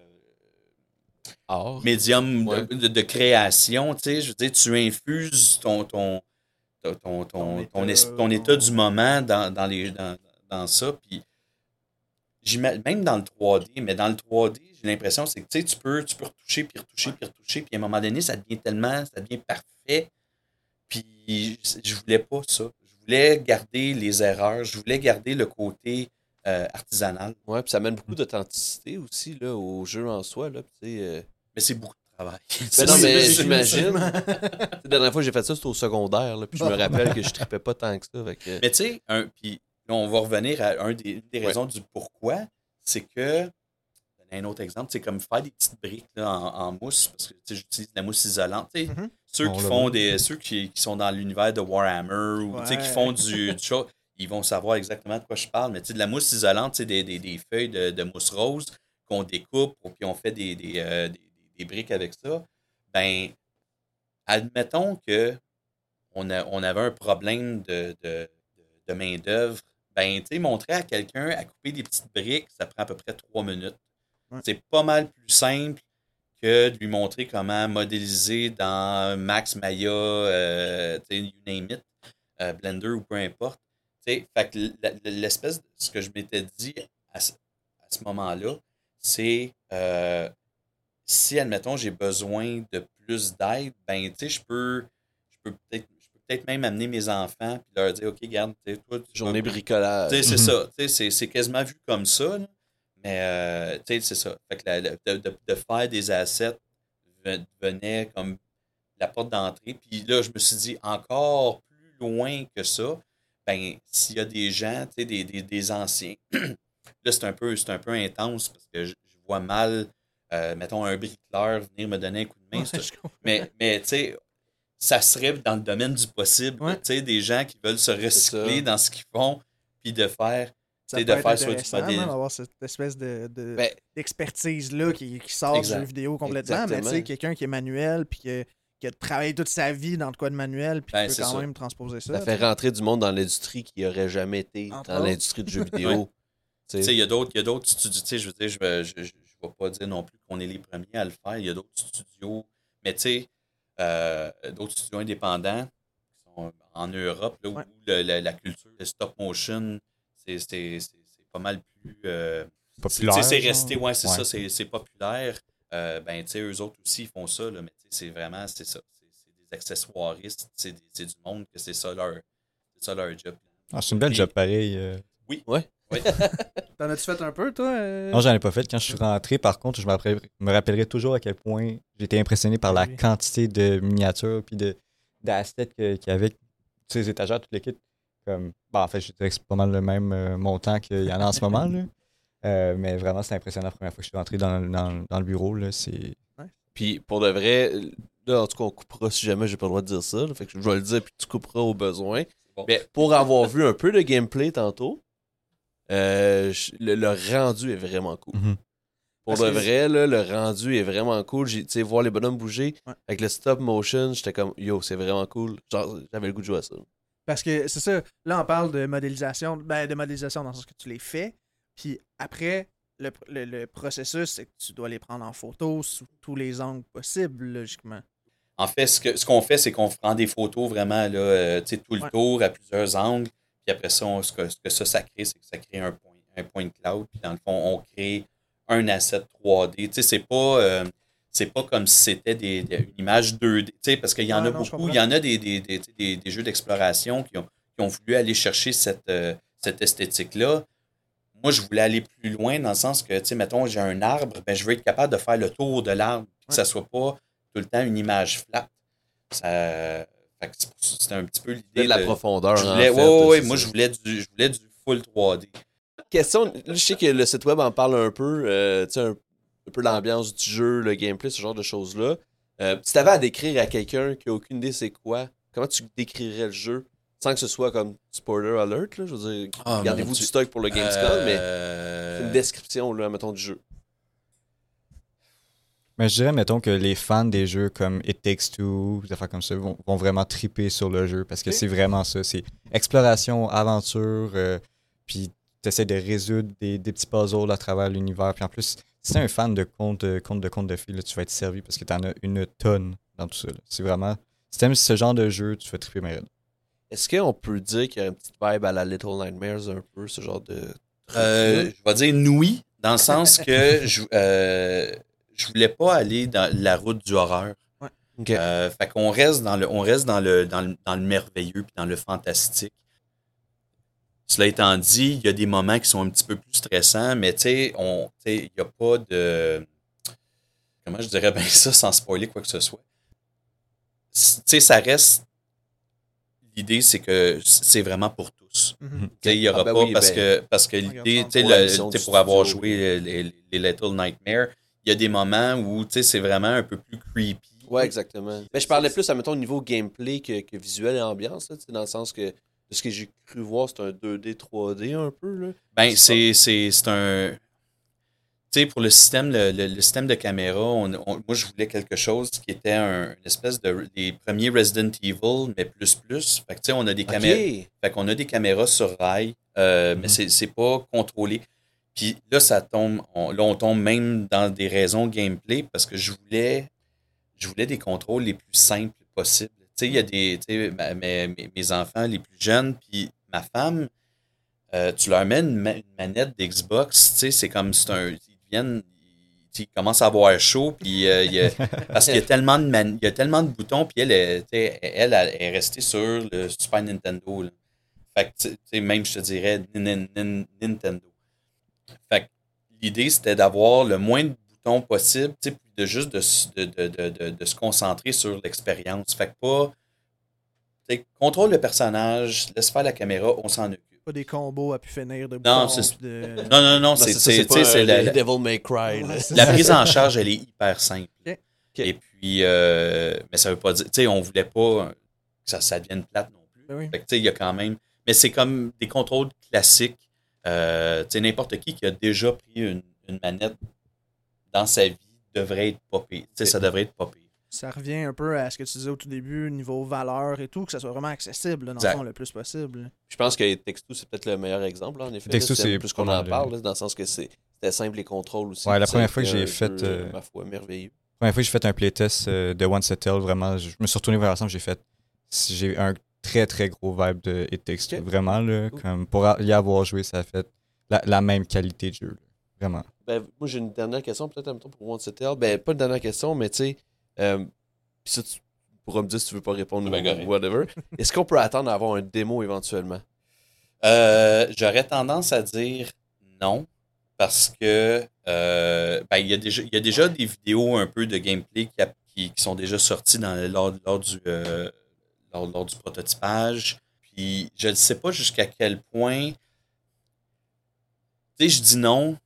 Or. médium de- Ouais. de, de création, tu sais, je veux dire, tu infuses ton, ton, ton, ton, ton, Ton ton état, es- ton état du moment dans, dans, les, dans, dans ça, puis même dans le 3D, mais dans le 3D, j'ai l'impression c'est que tu sais, tu peux, tu peux retoucher, puis retoucher, puis retoucher, puis à un moment donné, ça devient tellement, ça devient parfait, puis je- voulais pas ça. Je voulais garder les erreurs, je voulais garder le côté euh, artisanal, Ouais, puis ça amène beaucoup d'authenticité aussi là, au jeu en soi. Là, euh, mais c'est beaucoup de travail. Ben non, mais j'imagine. La dernière fois que j'ai fait ça, c'était au secondaire. Là, puis je me rappelle que je tripais pas tant que ça. que- Mais tu sais, un- puis on va revenir à un des, une des Ouais. raisons du pourquoi, c'est que, donner un autre exemple, c'est comme faire des petites briques là, en, en mousse, parce que tu sais, j'utilise de la mousse isolante. tu sais. Mhm. Ceux qui font des. Ceux qui, qui sont dans l'univers de Warhammer ou tu sais, qui font du, du show, ils vont savoir exactement de quoi je parle. Mais tu sais, de la mousse isolante, tu sais, des, des, des feuilles de, de mousse rose qu'on découpe, puis on fait des, des, euh, des- des briques avec ça. Ben, admettons que on, a- on avait un problème de, de, de- de main-d'œuvre, ben, tu sais, montrer à quelqu'un à couper des petites briques, ça prend à peu près trois minutes. Ouais. C'est pas mal plus simple que de lui montrer comment modéliser dans Max Maya, euh, you name it, euh, Blender ou peu importe. Tu sais, fait que l'espèce de ce que je m'étais dit à ce, moment-là, c'est euh, si, admettons, j'ai besoin de plus d'aide, ben, tu sais, je peux, je peux peut-être peut-être même amener mes enfants et leur dire, OK, garde, tu sais, toi, tu Journée bricolage. tu sais, c'est Mhm. ça. Tu sais, c'est- c'est quasiment vu comme ça. là. Mais, euh, tu sais, c'est ça. Fait que la- la- de, de- de faire des assets ve- venait comme la porte d'entrée. Puis là, je me suis dit, encore plus loin que ça, ben, s'il y a des gens, tu sais, des, des, des anciens, là, c'est un, peu- c'est un peu intense parce que je, je vois mal, euh, mettons, un bricoleur venir me donner un coup de main. Ouais, mais, mais tu sais, ça serait dans le domaine du possible. Ouais. Tu sais, des gens qui veulent se recycler dans ce qu'ils font, puis de faire. Ça de faire soit modèle. hein, d'avoir cette espèce de, de- Ben, d'expertise-là qui, qui sort Exact. du jeu vidéo complètement. Mais tu sais, Exactement. quelqu'un qui est manuel puis que- qui a travaillé toute sa vie dans de quoi de manuel puis Ben, qui peut quand ça. même transposer ça. ça fait rentrer du monde dans l'industrie qui aurait jamais été Entre dans l'industrie du jeu vidéo. Il y a d'autres, il y a d'autres studios. Tu sais, je veux dire, je ne je, je, je vais pas dire non plus qu'on est les premiers à le faire. Il y a d'autres studios, mais tu sais, euh, d'autres studios indépendants qui sont en Europe, là, Ouais. où le- la, la culture, le stop motion, c'est c'est- c'est- c'est pas mal plus. euh, Populaire. Tu sais, C'est resté, ouais, c'est Ouais. ça, c'est c'est populaire. Euh, ben, tu sais, eux autres aussi, ils font ça, là, mais tu sais, c'est vraiment, c'est ça. C'est des accessoiristes, c'est du monde que c'est ça leur, ça leur job. Ah, c'est une belle job pareil. Euh. T'en as-tu fait un peu, toi euh? Non, j'en ai pas fait. Quand je suis rentré, par contre, je me rappellerai, toujours à quel point j'étais impressionné par la Oui. quantité de miniatures puis de d'assets qu'il y avait. Tu sais, les étagères, toutes les kits. Comme, bon, en fait, je dirais que c'est pas mal le même euh, montant qu'il y en a en ce moment. Là. Euh, mais vraiment, c'est impressionnant la première fois que je suis rentré dans, dans- dans le bureau. Là, c'est... Puis pour de vrai, là, en tout cas, on coupera si jamais j'ai pas le droit de dire ça. là. fait que je vais le dire, puis tu couperas au besoin. bon. Mais pour avoir vu un peu de gameplay tantôt, euh, le, le rendu est vraiment cool. Mhm. Pour Parce que- vrai, là, le rendu est vraiment cool. J'ai- Tu sais, voir les bonhommes bouger Ouais. avec le stop motion, j'étais comme, yo, c'est vraiment cool. J'avais le goût de jouer à ça. Parce que c'est ça, là on parle de modélisation, ben de modélisation dans le sens que tu les fais, puis après, le, le- le processus, c'est que tu dois les prendre en photo sous tous les angles possibles, logiquement. En fait, ce que- ce qu'on fait, c'est qu'on prend des photos vraiment là, euh, tu sais, tout le Ouais. tour à plusieurs angles. Puis après ça, on- ce, que, ce que ça, ça crée, c'est que ça crée un point, un point cloud. Puis dans le fond, on crée un asset 3D. Tu sais, c'est pas, euh, c'est pas comme si c'était des, des- une image 2D. Tu sais, parce qu'il y en Ouais, a non, beaucoup. Il y en a des, des, des, des- des jeux d'exploration qui ont, qui ont voulu aller chercher cette, euh, cette esthétique-là. Moi, je voulais aller plus loin dans le sens que, tu sais, mettons, j'ai un arbre, ben, je veux être capable de faire le tour de l'arbre, puis que ça soit pas tout le temps une image flat. Ça, c'était un petit peu l'idée. de la de- profondeur. je en voulais, fait, ouais, ouais, moi, je voulais, du, je voulais du full 3D. Question, là, je sais que le site web en parle un peu, euh, tu sais, un, un peu l'ambiance du jeu, le gameplay, ce genre de choses-là. Euh, si t'avais à décrire à quelqu'un qui a aucune idée c'est quoi, comment tu décrirais le jeu sans que ce soit comme spoiler alert, là, je veux dire, Ah, gardez-vous du stock pour le Gamescom, mais Euh, une description, là, mettons, du jeu. Mais je dirais, mettons, que les fans des jeux comme It Takes Two, des affaires comme ça, vont, vont vraiment triper sur le jeu parce que c'est vraiment ça. C'est exploration, aventure, euh, puis tu essaies de résoudre des, des petits puzzles à travers l'univers. Puis en plus, si t'es un fan de contes de, contes de contes de filles, là, tu vas être servi parce que t'en as une tonne dans tout ça. C'est vraiment. Si t'aimes ce genre de jeu, tu vas triper mais raide. Est-ce qu'on peut dire qu'il y a une petite vibe à la Little Nightmares un peu, ce genre de. Euh, je vais dire oui, dans le sens que je, euh, je voulais pas aller dans la route du horreur. Ok. Euh, fait qu'on reste dans le, on reste dans le, dans le, dans le merveilleux puis dans le fantastique. Cela étant dit, il y a des moments qui sont un petit peu plus stressants, mais tu sais, on, tu sais, il n'y a pas de, comment je dirais bien ça sans spoiler quoi que ce soit? Tu sais, ça reste. L'idée, c'est que c'est vraiment pour tous. Tu sais, Il n'y aura Ah ben pas oui, parce, ben, que, parce que l'idée, ça. tu sais, Pour la le- mission tu sais, du pour avoir joué les, les- les Little Nightmares, il y a des moments où tu sais, c'est vraiment un peu plus creepy. Ouais, exactement. Mais je parlais plus, à mettons, au niveau gameplay que, que visuel et ambiance, là, dans le sens que, de ce que j'ai cru voir, c'est un 2D, 3D un peu, là. Ben, C'est un. Tu sais, pour le système, le, le- le système de caméra, on- on- moi, je voulais quelque chose qui était un, une espèce de. les premiers Resident Evil, mais plus plus. Fait que, tu sais, on a des caméras. Fait qu'on a des caméras sur rail, euh, mais Mhm. c'est c'est pas contrôlé. Puis là, ça tombe. on- là, on tombe même dans des raisons gameplay parce que je voulais, je voulais des contrôles les plus simples possibles. Tu sais, il y a des. Tu sais, mes, mes- mes enfants les plus jeunes, puis ma femme, euh, tu leur mets une, ma- une manette d'Xbox, tu sais, c'est comme c'est un. Ils deviennent. Ils, commencent à avoir chaud, puis euh, il y a- parce qu'il y a tellement de man- il y a tellement de boutons, puis elle, est- sais, elle, elle est restée sur le Super Nintendo. là. Fait que, tu sais, même, je te dirais, nin- nin- Nintendo. Fait que l'idée, c'était d'avoir le moins de boutons possible, tu sais, puis de juste de, de, de, de, de- de se concentrer sur l'expérience. Fait que pas. tu sais, Contrôle le personnage, laisse faire la caméra, on s'en occupe. Pas des combos à pu finir de Non, de... Non, non, non, c'est c'est- c'est un la, la- Devil May Cry. Ouais, la prise en charge, elle est hyper simple. Et puis, euh, mais ça veut pas dire, tu sais, on voulait pas que ça, ça devienne plate non plus. Ben oui. Fait que, tu sais, il y a quand même, mais c'est comme des contrôles classiques. Euh, tu sais, n'importe qui qui a déjà pris une, une manette dans sa vie devrait être popé. Tu sais, ça devrait être popé. Ça revient un peu à ce que tu disais au tout début, niveau valeur et tout, que ça soit vraiment accessible, là, dans Exact. le fond, le plus possible. Je pense que Textu, c'est peut-être le meilleur exemple, là, en effet. Textu, là, c'est plus qu'on en parle, là, dans le sens que c'est- c'était simple les contrôles aussi. Ouais, la première fois que j'ai fait, euh, ma foi, merveilleux. La première fois que j'ai fait un playtest euh, de One Settle, vraiment, je me suis retourné vers l'ensemble, j'ai fait. J'ai un très très gros vibe de It Takes Two. Ok. Vraiment, là, Cool. comme pour y avoir joué, ça a fait la, la même qualité de jeu. là. Vraiment. Ben, moi, j'ai une dernière question, peut-être, pour One Settle. Ben, pas une dernière question, mais tu sais, euh, ça, tu pourras me dire si tu veux pas répondre Ben, ou whatever. Est-ce qu'on peut attendre à avoir un démo éventuellement? Euh, J'aurais tendance à dire non, parce que euh, ben, il, y a déjà, il y a déjà des vidéos un peu de gameplay qui, a- qui, qui sont déjà sorties dans, lors, lors du, euh, lors, lors du prototypage. Puis je ne sais pas jusqu'à quel point. Tu sais, je dis non,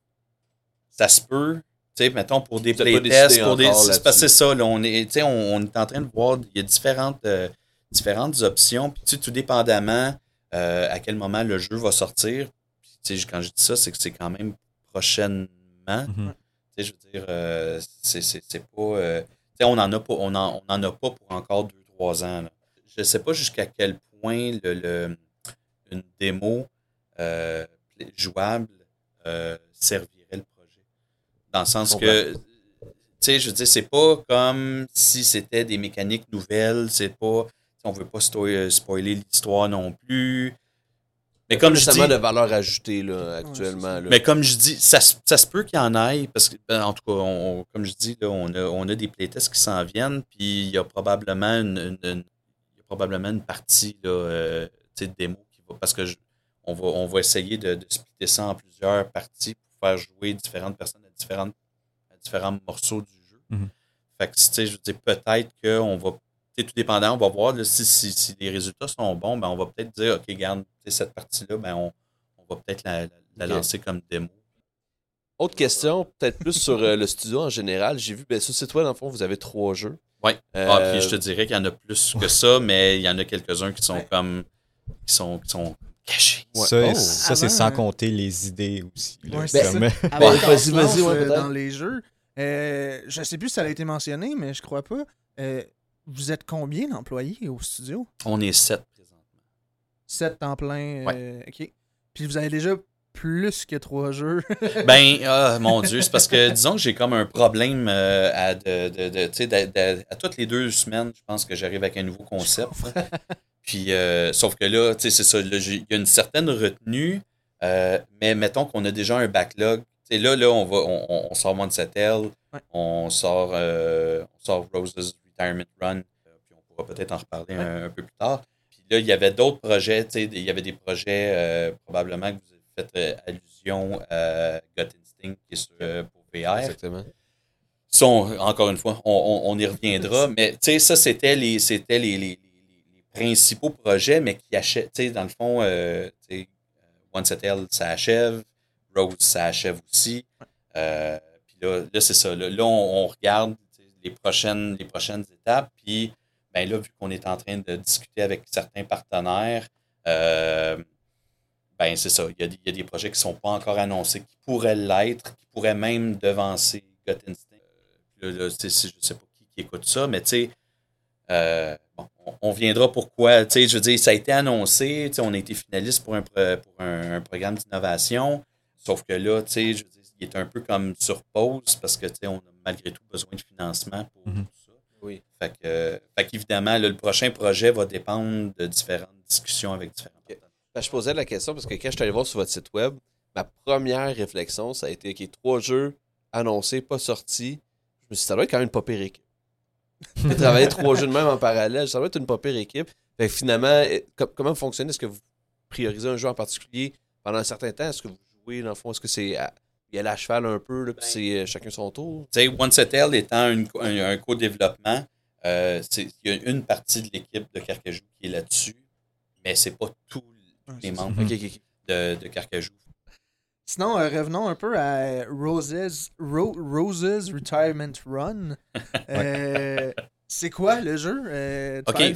ça se peut. Tu sais, mettons pour des playtests, pour des. C'est ça, là, on, est, tu sais, on, on est en train de voir, il y a différentes, euh, différentes options. Puis, tout dépendamment euh, à quel moment le jeu va sortir. Puis, tu sais, quand je dis ça, c'est que c'est quand même prochainement. Tu sais, je veux dire, euh, c'est, pas. euh, tu sais, on en a pas, on en, on en a pas pour encore 2-3 ans. là. Je sais pas jusqu'à quel point le, le- une démo euh, jouable euh, servirait le projet. Dans le sens que, tu sais, je veux dire, c'est pas comme si c'était des mécaniques nouvelles, c'est pas. On veut pas sto- spoiler l'histoire non plus. Mais comme je dis, de valeur ajoutée, là, actuellement. là. mais comme je dis, ça, se- ça se peut qu'il y en aille, parce que, ben, en tout cas, on- on- comme je dis, là, on, a, on a des playtests qui s'en viennent, puis il y a probablement une, probablement une partie là, euh, de démo qui va, parce que je- on, va, on va essayer de, de splitter ça en plusieurs parties pour faire jouer différentes personnes à, différentes, à différents morceaux du jeu. Mhm. Fait que, tu sais, je veux dire, peut-être qu'on va, tout dépendant, on va voir là, si, si, si les résultats sont bons, ben, on va peut-être dire, OK, garde, cette partie-là, ben, on, on va peut-être la, la- la Ok. lancer comme démo. Autre question, peut-être plus sur euh, le studio en général. J'ai vu, ben, sur le site web, dans le fond, vous avez trois jeux. Ouais. Euh, Ah, puis je te dirais qu'il y en a plus que ça, mais il y en a quelques-uns qui sont Ouais. comme, qui sont, qui sont cachés. Ouais. Ça, Oh. ça, c'est sans euh, compter les idées aussi. Ouais, qu'on vas-y, vas-y, euh, peut-être. dans les jeux, euh, je sais plus si ça a été mentionné, mais je crois pas. Euh, vous êtes combien d'employés au studio? On est sept présentement. 7 temps plein. euh, OK. Puis vous avez déjà plus que trois jeux. Ben, ah, mon Dieu, c'est parce que disons que j'ai comme un problème euh, à, de, de, à toutes les deux semaines, je pense que j'arrive avec un nouveau concept. Puis, euh, sauf que là, tu sais, c'est ça, il y a une certaine retenue, euh, mais mettons qu'on a déjà un backlog. Là, là, on va, on, sort One Settle, Ouais. on sort, on sort Rose's Retirement Run, puis on pourra peut-être en reparler un, un peu plus tard. Puis là, il y avait d'autres projets, il y avait des projets probablement que vous avez fait euh, allusion à Gut Instinct qui est sur, euh, pour VR. Exactement. On- encore une fois, on, on- on y reviendra. mais tu sais, ça, c'était les, c'était les, les- les- les principaux projets, mais qui achètent, tu sais, dans le fond, euh, One Settle, ça achève. Rose, ça achève aussi. Euh, puis là, là c'est ça. Là, Là, on, on regarde les prochaines, les prochaines étapes. Puis, ben là, vu qu'on est en train de discuter avec certains partenaires, euh, ben c'est ça. Il y, a des, il y a des projets qui ne sont pas encore annoncés, qui pourraient l'être, qui pourraient même devancer Gut Instinct. Euh, là, là, tu sais, si- je ne sais pas qui, qui écoute ça, mais tu sais, euh, bon, on, on viendra pourquoi. Tu sais, je veux dire, ça a été annoncé, tu sais, on a été finaliste pour un, pour un, un programme d'innovation. Sauf que là, tu sais, je veux dire, il est un peu comme sur pause parce que, tu sais, on a malgré tout besoin de financement pour Mhm. tout ça. Oui. Fait que, euh, fait qu'évidemment, là, le prochain projet va dépendre de différentes discussions avec différents. Ben, je posais la question parce que quand je suis allé voir sur votre site web, ma première réflexion, ça a été OK, trois jeux annoncés, pas sortis. Je me suis dit, ça doit être quand même une pas pire équipe. J'ai travaillé trois jeux de même en parallèle, ça doit être une pas pire équipe. Fait que finalement, eh, com- comment vous fonctionnez? Est-ce que vous priorisez un jeu en particulier pendant un certain temps? Est-ce que vous jouez, dans le fond, est-ce que c'est il y a la cheval un peu, là, puis Ben- c'est euh, chacun son tour? Tu sais, One Settle étant une un, un co-développement, euh, il y a une partie de l'équipe de Carcajou qui est là-dessus, mais c'est pas tous les membres ok. de, de Carcajou. Sinon, euh, revenons un peu à Rose's, Ro- Rose's Retirement Run. Euh, c'est quoi le jeu? Euh, OK, fait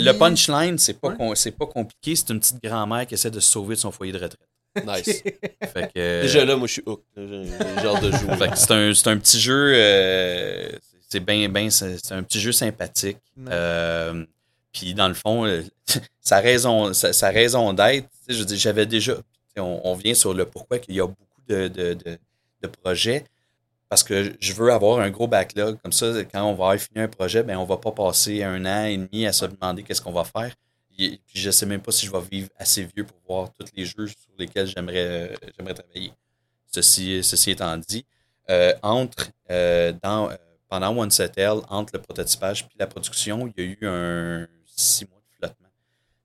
le, punchline, c'est pas, Ouais. com- pas compliqué. C'est une petite grand-mère qui essaie de se sauver de son foyer de retraite. Nice. Fait que, euh, Déjà là, moi, je suis hook. J'ai hâte de jouer. fait que c'est un, c'est un petit jeu. euh, c'est bien, bien, c'est c'est un petit jeu sympathique. Ouais. Euh, Puis dans le fond, euh, sa raison, sa, raison d'être, je j'avais déjà. On, vient sur le pourquoi qu'il y a beaucoup de, de, de, projets. Parce que je veux avoir un gros backlog. Comme ça, quand on va avoir fini un projet, ben, on va pas passer un an et demi à se demander qu'est-ce qu'on va faire. Et puis je sais même pas si je vais vivre assez vieux pour voir tous les jeux sur lesquels j'aimerais j'aimerais travailler. Ceci, ceci étant dit, euh, entre euh, dans, euh, pendant One Settle, entre le prototypage puis la production, il y a eu un six mois de flottement.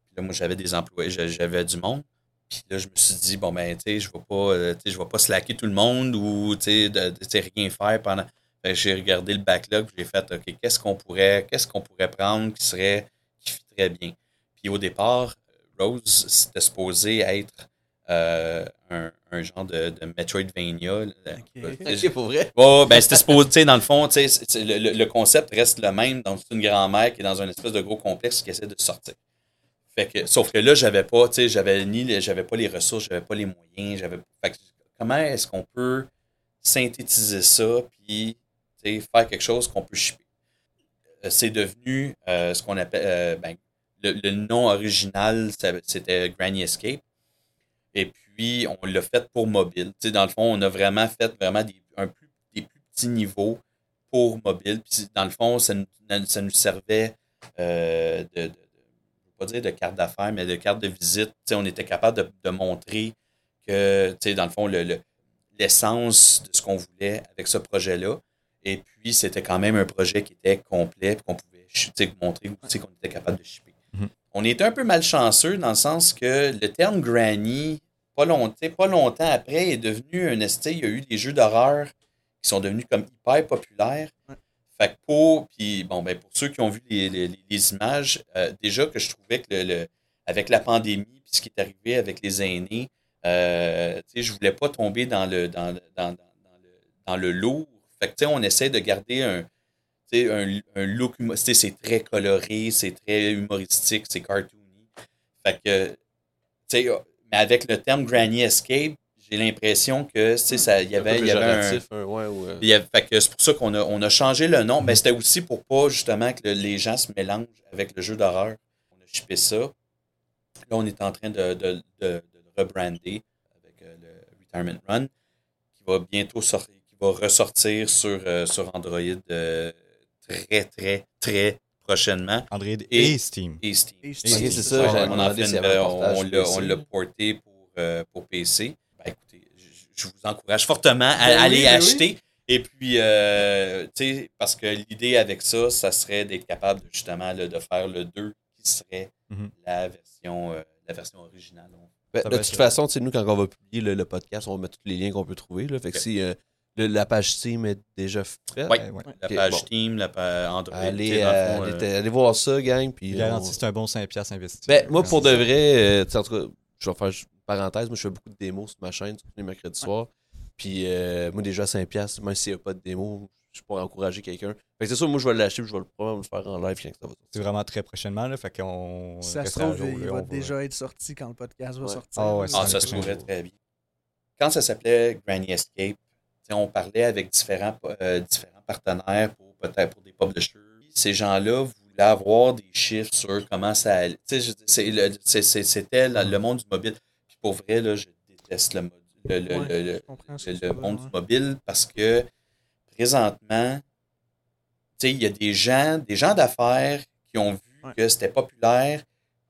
Puis là, moi, j'avais des employés, j'a- j'avais du monde. Puis là, je me suis dit, bon, ben, tu sais, je ne euh, vais pas slacker tout le monde ou, tu sais, rien faire pendant. J'ai regardé le backlog, j'ai fait, OK, qu'est-ce qu'on pourrait, qu'est-ce pourrait prendre qui serait, qui fitterait bien? Puis au départ, Rose, c'était supposé être euh, un, un genre de, de Metroidvania. Ok, pour vrai? Ouais, ben c'était supposé, tu sais, dans le fond, c'est- c'est- le, concept reste le même. Donc, c'est une grand-mère qui est dans un espèce de gros complexe qui essaie de sortir. Fait que, sauf que là, j'avais pas, tu sais, j'avais ni, les- j'avais pas les ressources, j'avais pas les moyens, j'avais, comment est-ce qu'on peut synthétiser ça, puis, faire quelque chose qu'on peut shipper? Euh, C'est devenu euh, ce qu'on appelle, euh, ben, le, le nom original, c'était Granny Escape. Et puis, on l'a fait pour mobile. Tu sais, dans le fond, on a vraiment fait vraiment des, un plus, des plus petits niveaux pour mobile. Puis, dans le fond, ça nous, ça nous servait euh, de, de- de- je veux pas dire de carte d'affaires, mais de carte de visite. Tu sais, on était capable de, de montrer que, tu sais, dans le fond, le- le- l'essence de ce qu'on voulait avec ce projet-là. Et puis, c'était quand même un projet qui était complet, puis qu'on pouvait montrer aussi qu'on était capable de shipper. Mhm. On était un peu malchanceux dans le sens que le terme granny, pas longtemps, pas longtemps après, est devenu un ST. Il y a eu des jeux d'horreur qui sont devenus comme hyper populaires. Ouais. Fait que pour, puis bon, ben pour ceux qui ont vu les, les- les images, euh, déjà que je trouvais que le, le- avec la pandémie, puis ce qui est arrivé avec les aînés, euh, je voulais pas tomber dans le, dans, le- dans, dans, dans le, dans le lourd. Fait que, tu sais, on essaie de garder un, un, un look, c'est très coloré, c'est très humoristique, c'est cartoony. Fait que, tu sais, mais avec le terme Granny Escape, j'ai l'impression que, tu sais, ça, il y avait, il y avait un, un- ouais, ou, euh, y avait- fait que c'est pour ça qu'on a, on a changé le nom. Mais c'était aussi pour pas justement que le- les gens se mélangent avec le jeu d'horreur. On a chippé ça. Là, on est en train de, de, de- de le rebrander avec euh, le Retirement Run, qui va bientôt sortir, qui va ressortir sur, euh, sur Android euh, très, très, très prochainement. Android Et- et, Steam. Et Steam. Et c'est ça, Ouais, on, en fait une- un on- l'a- PC. on l'a porté pour, euh, pour PC. Ben, écoutez, je, je vous encourage fortement à Ben oui, aller ben oui. acheter. Et puis, euh, tu sais, parce que l'idée avec ça, ça serait d'être capable de, justement là, de faire le 2 qui serait Mhm. la, version, euh, la version originale. Ben, de toute façon, tu sais, nous, quand on va publier le, le podcast, on va mettre tous les liens qu'on peut trouver. Là. Fait que si euh, le- la page Steam est déjà faite, Ouais. Ouais. La page bon. Steam, la page Android. allez, euh, fond, allez, euh, allez voir ça, gang. Puis on- c'est un bon 5$ piastres investi. Ben, moi, pour de Ouais. vrai, euh, tu sais, en tout cas, je vais faire une parenthèse. Moi, je fais beaucoup de démos sur ma chaîne, tous les mercredis soirs. Puis, euh, moi, déjà, 5$, même s'il n'y a pas de démo, je pourrais encourager quelqu'un. Fait que c'est sûr, moi, je vais l'acheter puis je vais le probablement le faire en live quand ça va C'est vraiment très prochainement, là, fait qu'on... Si ça se trouve, jour, il là, va déjà être sorti quand le podcast va Ouais. sortir. Ah ouais, Ah, ça se jour. très bien. Quand ça s'appelait Granny Escape, on parlait avec différents, euh, différents partenaires pour peut-être pour des publishers. Ces gens-là voulaient avoir des chiffres sur comment ça allait. C'était le, le monde du mobile. Puis pour vrai, là, je déteste le, le, le- Ouais, le- le- monde du mobile parce que présentement, tu sais, il y a des gens, des gens d'affaires qui ont vu Ouais. que c'était populaire.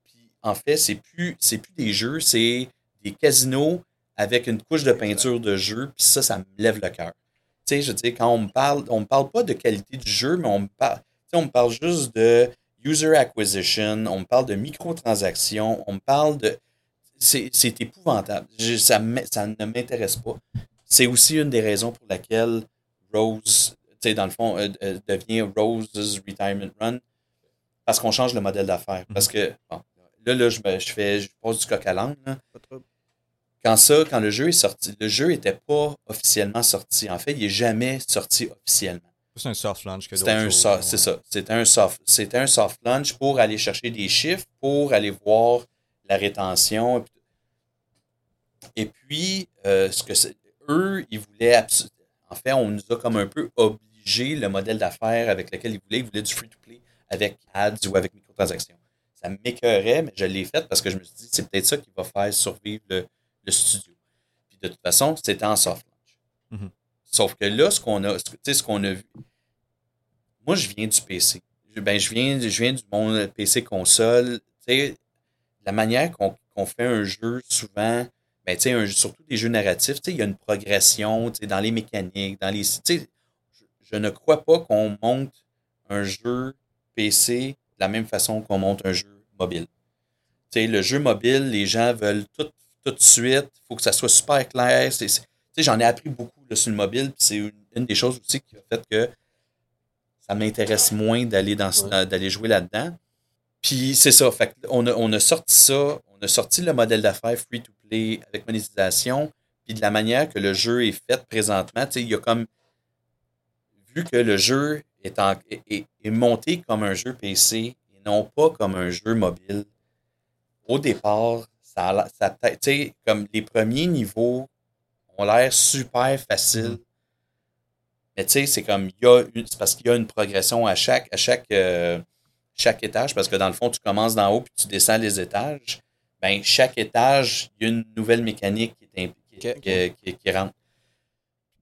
Puis en fait, c'est plus, c'est plus des jeux, c'est des casinos avec une couche de peinture de jeu. Puis ça, ça me lève le cœur. Tu sais, je dire, quand on me parle, on me parle pas de qualité du jeu, mais on me parle, on me parle juste de user acquisition, on me parle de microtransactions, on me parle de. C'est épouvantable. Je- ça, ça ne m'intéresse pas. C'est aussi une des raisons pour laquelle Rose, tu sais, dans le fond, euh, euh, devient Rose's Retirement Run. Parce qu'on change le modèle d'affaires. Parce que, bon, là, là, je, me- je fais, je passe du coq à l'âne. Quand ça, quand le jeu est sorti, le jeu n'était pas officiellement sorti. En fait, il n'est jamais sorti officiellement. C'est un soft launch que C'était un ouais. c'est ça. C'était un soft, c'était un soft launch pour aller chercher des chiffres, pour aller voir la rétention. Et puis, euh, ce que eux, ils voulaient en fait, on nous a comme un peu obligé le modèle d'affaires avec lequel ils voulaient. Ils voulaient du free-to-play avec ads ou avec microtransactions. Ça m'écœurait, mais je l'ai fait parce que je me suis dit, c'est peut-être ça qui va faire survivre le, le studio. Puis de toute façon, c'était en soft launch. Mhm. Sauf que là, ce qu'on a, ce qu'on a vu, moi, je viens du PC. Je- Ben, je viens, je viens du monde PC console. La manière qu'on fait un jeu, souvent, ben, un- surtout des jeux narratifs, il y a une progression, dans les mécaniques, dans les. je, je ne crois pas qu'on monte un jeu PC de la même façon qu'on monte un jeu mobile. Le jeu mobile, les gens veulent tout, tout de suite, il faut que ça soit super clair. tu sais, j'en ai appris beaucoup là, sur le mobile, c'est une, une des choses aussi qui a fait que ça m'intéresse moins d'aller dans ce- Ouais. d'aller jouer là-dedans. Puis c'est ça, fait on a, on a sorti ça, on a sorti le modèle d'affaires free to play avec monétisation, puis de la manière que le jeu est fait présentement, tu sais, il y a comme vu que le jeu est, en- est- est monté comme un jeu PC et non pas comme un jeu mobile. Au départ, ça, a l'air- ça peut- tu sais, comme les premiers niveaux ont l'air super faciles. Mais tu sais, c'est comme il y a une, c'est parce qu'il y a une progression à chaque à chaque euh, chaque étage parce que dans le fond tu commences d'en haut puis tu descends les étages. Ben chaque étage, il y a une nouvelle mécanique qui est imp- qui, Ok. qui- qui- qui rentre.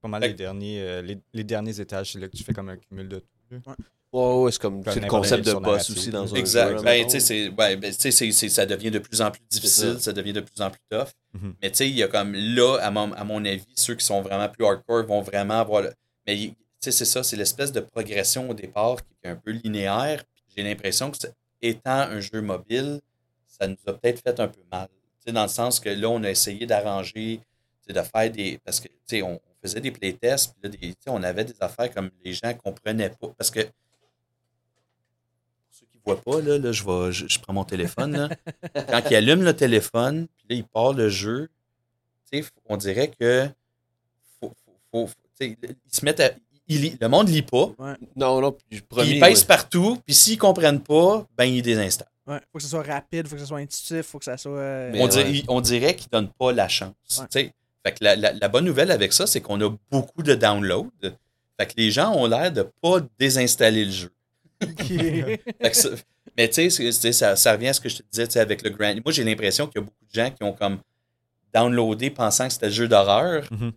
Pas mal Fait les derniers, euh, les, les derniers étages, c'est là que tu fais comme un cumul de tout. Ouais, c'est comme Comme c'est le concept de boss aussi dans un Exact. jeu. Ben, mettons. tu sais, c'est- ouais, ben, c'est- ça devient de plus en plus difficile, ça. ça. devient de plus en plus tough. Mhm. Mais tu sais, il y a comme là, à mon, à mon avis, ceux qui sont vraiment plus hardcore vont vraiment avoir. le- Mais tu sais, c'est ça, c'est l'espèce de progression au départ qui est un peu linéaire. J'ai l'impression que étant un jeu mobile, ça nous a peut-être fait un peu mal. Tu sais, dans le sens que là, on a essayé d'arranger, tu sais, de faire des. Parce que, tu sais, on, faisait des playtests, puis là, des, tu sais, on avait des affaires comme les gens comprenaient pas. Parce que, ne voient pas, là, là, je, vais, je, je prends mon téléphone. là. Quand il allume le téléphone, puis là, il part le jeu, tu sais, on dirait que faut, faut, faut- tu sais, ils se mettent à. ils lit- le monde lit pas, Non, non, premier, ils pèsent ouais. partout, puis s'ils comprennent pas, ben ils désinstallent. Ouais. Faut que ce soit rapide, faut que ce soit intuitif, faut que ça soit. euh, on, ouais. dirait, on dirait qu'ils ne donnent pas la chance. Ouais. tu sais. Fait que la, la- la bonne nouvelle avec ça, c'est qu'on a beaucoup de downloads. Fait que les gens ont l'air de pas désinstaller le jeu. Ça- mais tu sais, ça, ça revient à ce que je te disais tu sais, avec le Grand. Moi, j'ai l'impression qu'il y a beaucoup de gens qui ont comme downloadé pensant que c'était le jeu d'horreur. Mhm.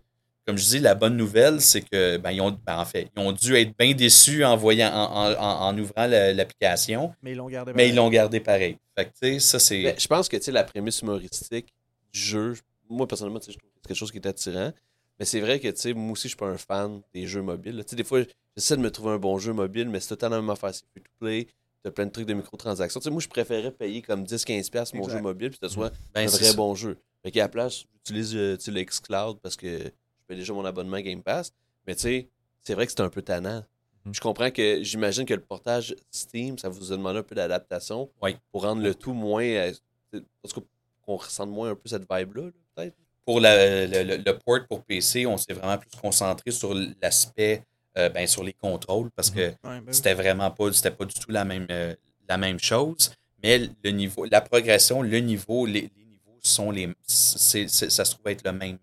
Comme je dis, la bonne nouvelle, c'est que ben, ils ont, ben, en fait, ils ont dû être bien déçus en voyant, en, en- en- en ouvrant la- l'application, Mais ils l'ont gardé. mais ils pareil. l'ont gardé pareil. Fait que tu sais, ça c'est. Je pense que tu sais, la prémisse humoristique du jeu, moi personnellement, tu sais, je trouve que c'est quelque chose qui est attirant. Mais c'est vrai que tu sais, moi aussi, je suis pas un fan des jeux mobiles. là. Tu sais, des fois, j'essaie de me trouver un bon jeu mobile, mais c'est totalement la même affaire. C'est to play. T'as plein de trucs de microtransactions. Tu sais, moi, je préférais payer comme 10-15$ mon Exact. jeu mobile, puis que ce soit ben, un vrai ça. bon jeu. Fait qu'à la place, j'utilise euh, le xCloud parce que je paye déjà mon abonnement Game Pass. Mais tu sais, c'est vrai que c'est un peu tannant. Mhm. Je comprends que j'imagine que le portage Steam, ça vous a demandé un peu d'adaptation Oui. pour rendre le tout moins. euh, en tout cas, qu'on ressente moins un peu cette vibe-là, là, peut-être. Pour la- le, le- le port pour PC, on s'est vraiment plus concentré sur l'aspect, euh, ben, sur les contrôles, parce que Ouais, ben c'était vraiment pas, c'était pas du tout la même, euh, la même chose. Mais le niveau, la progression, le niveau, les, les niveaux sont les, c'est- ça se trouve être le même,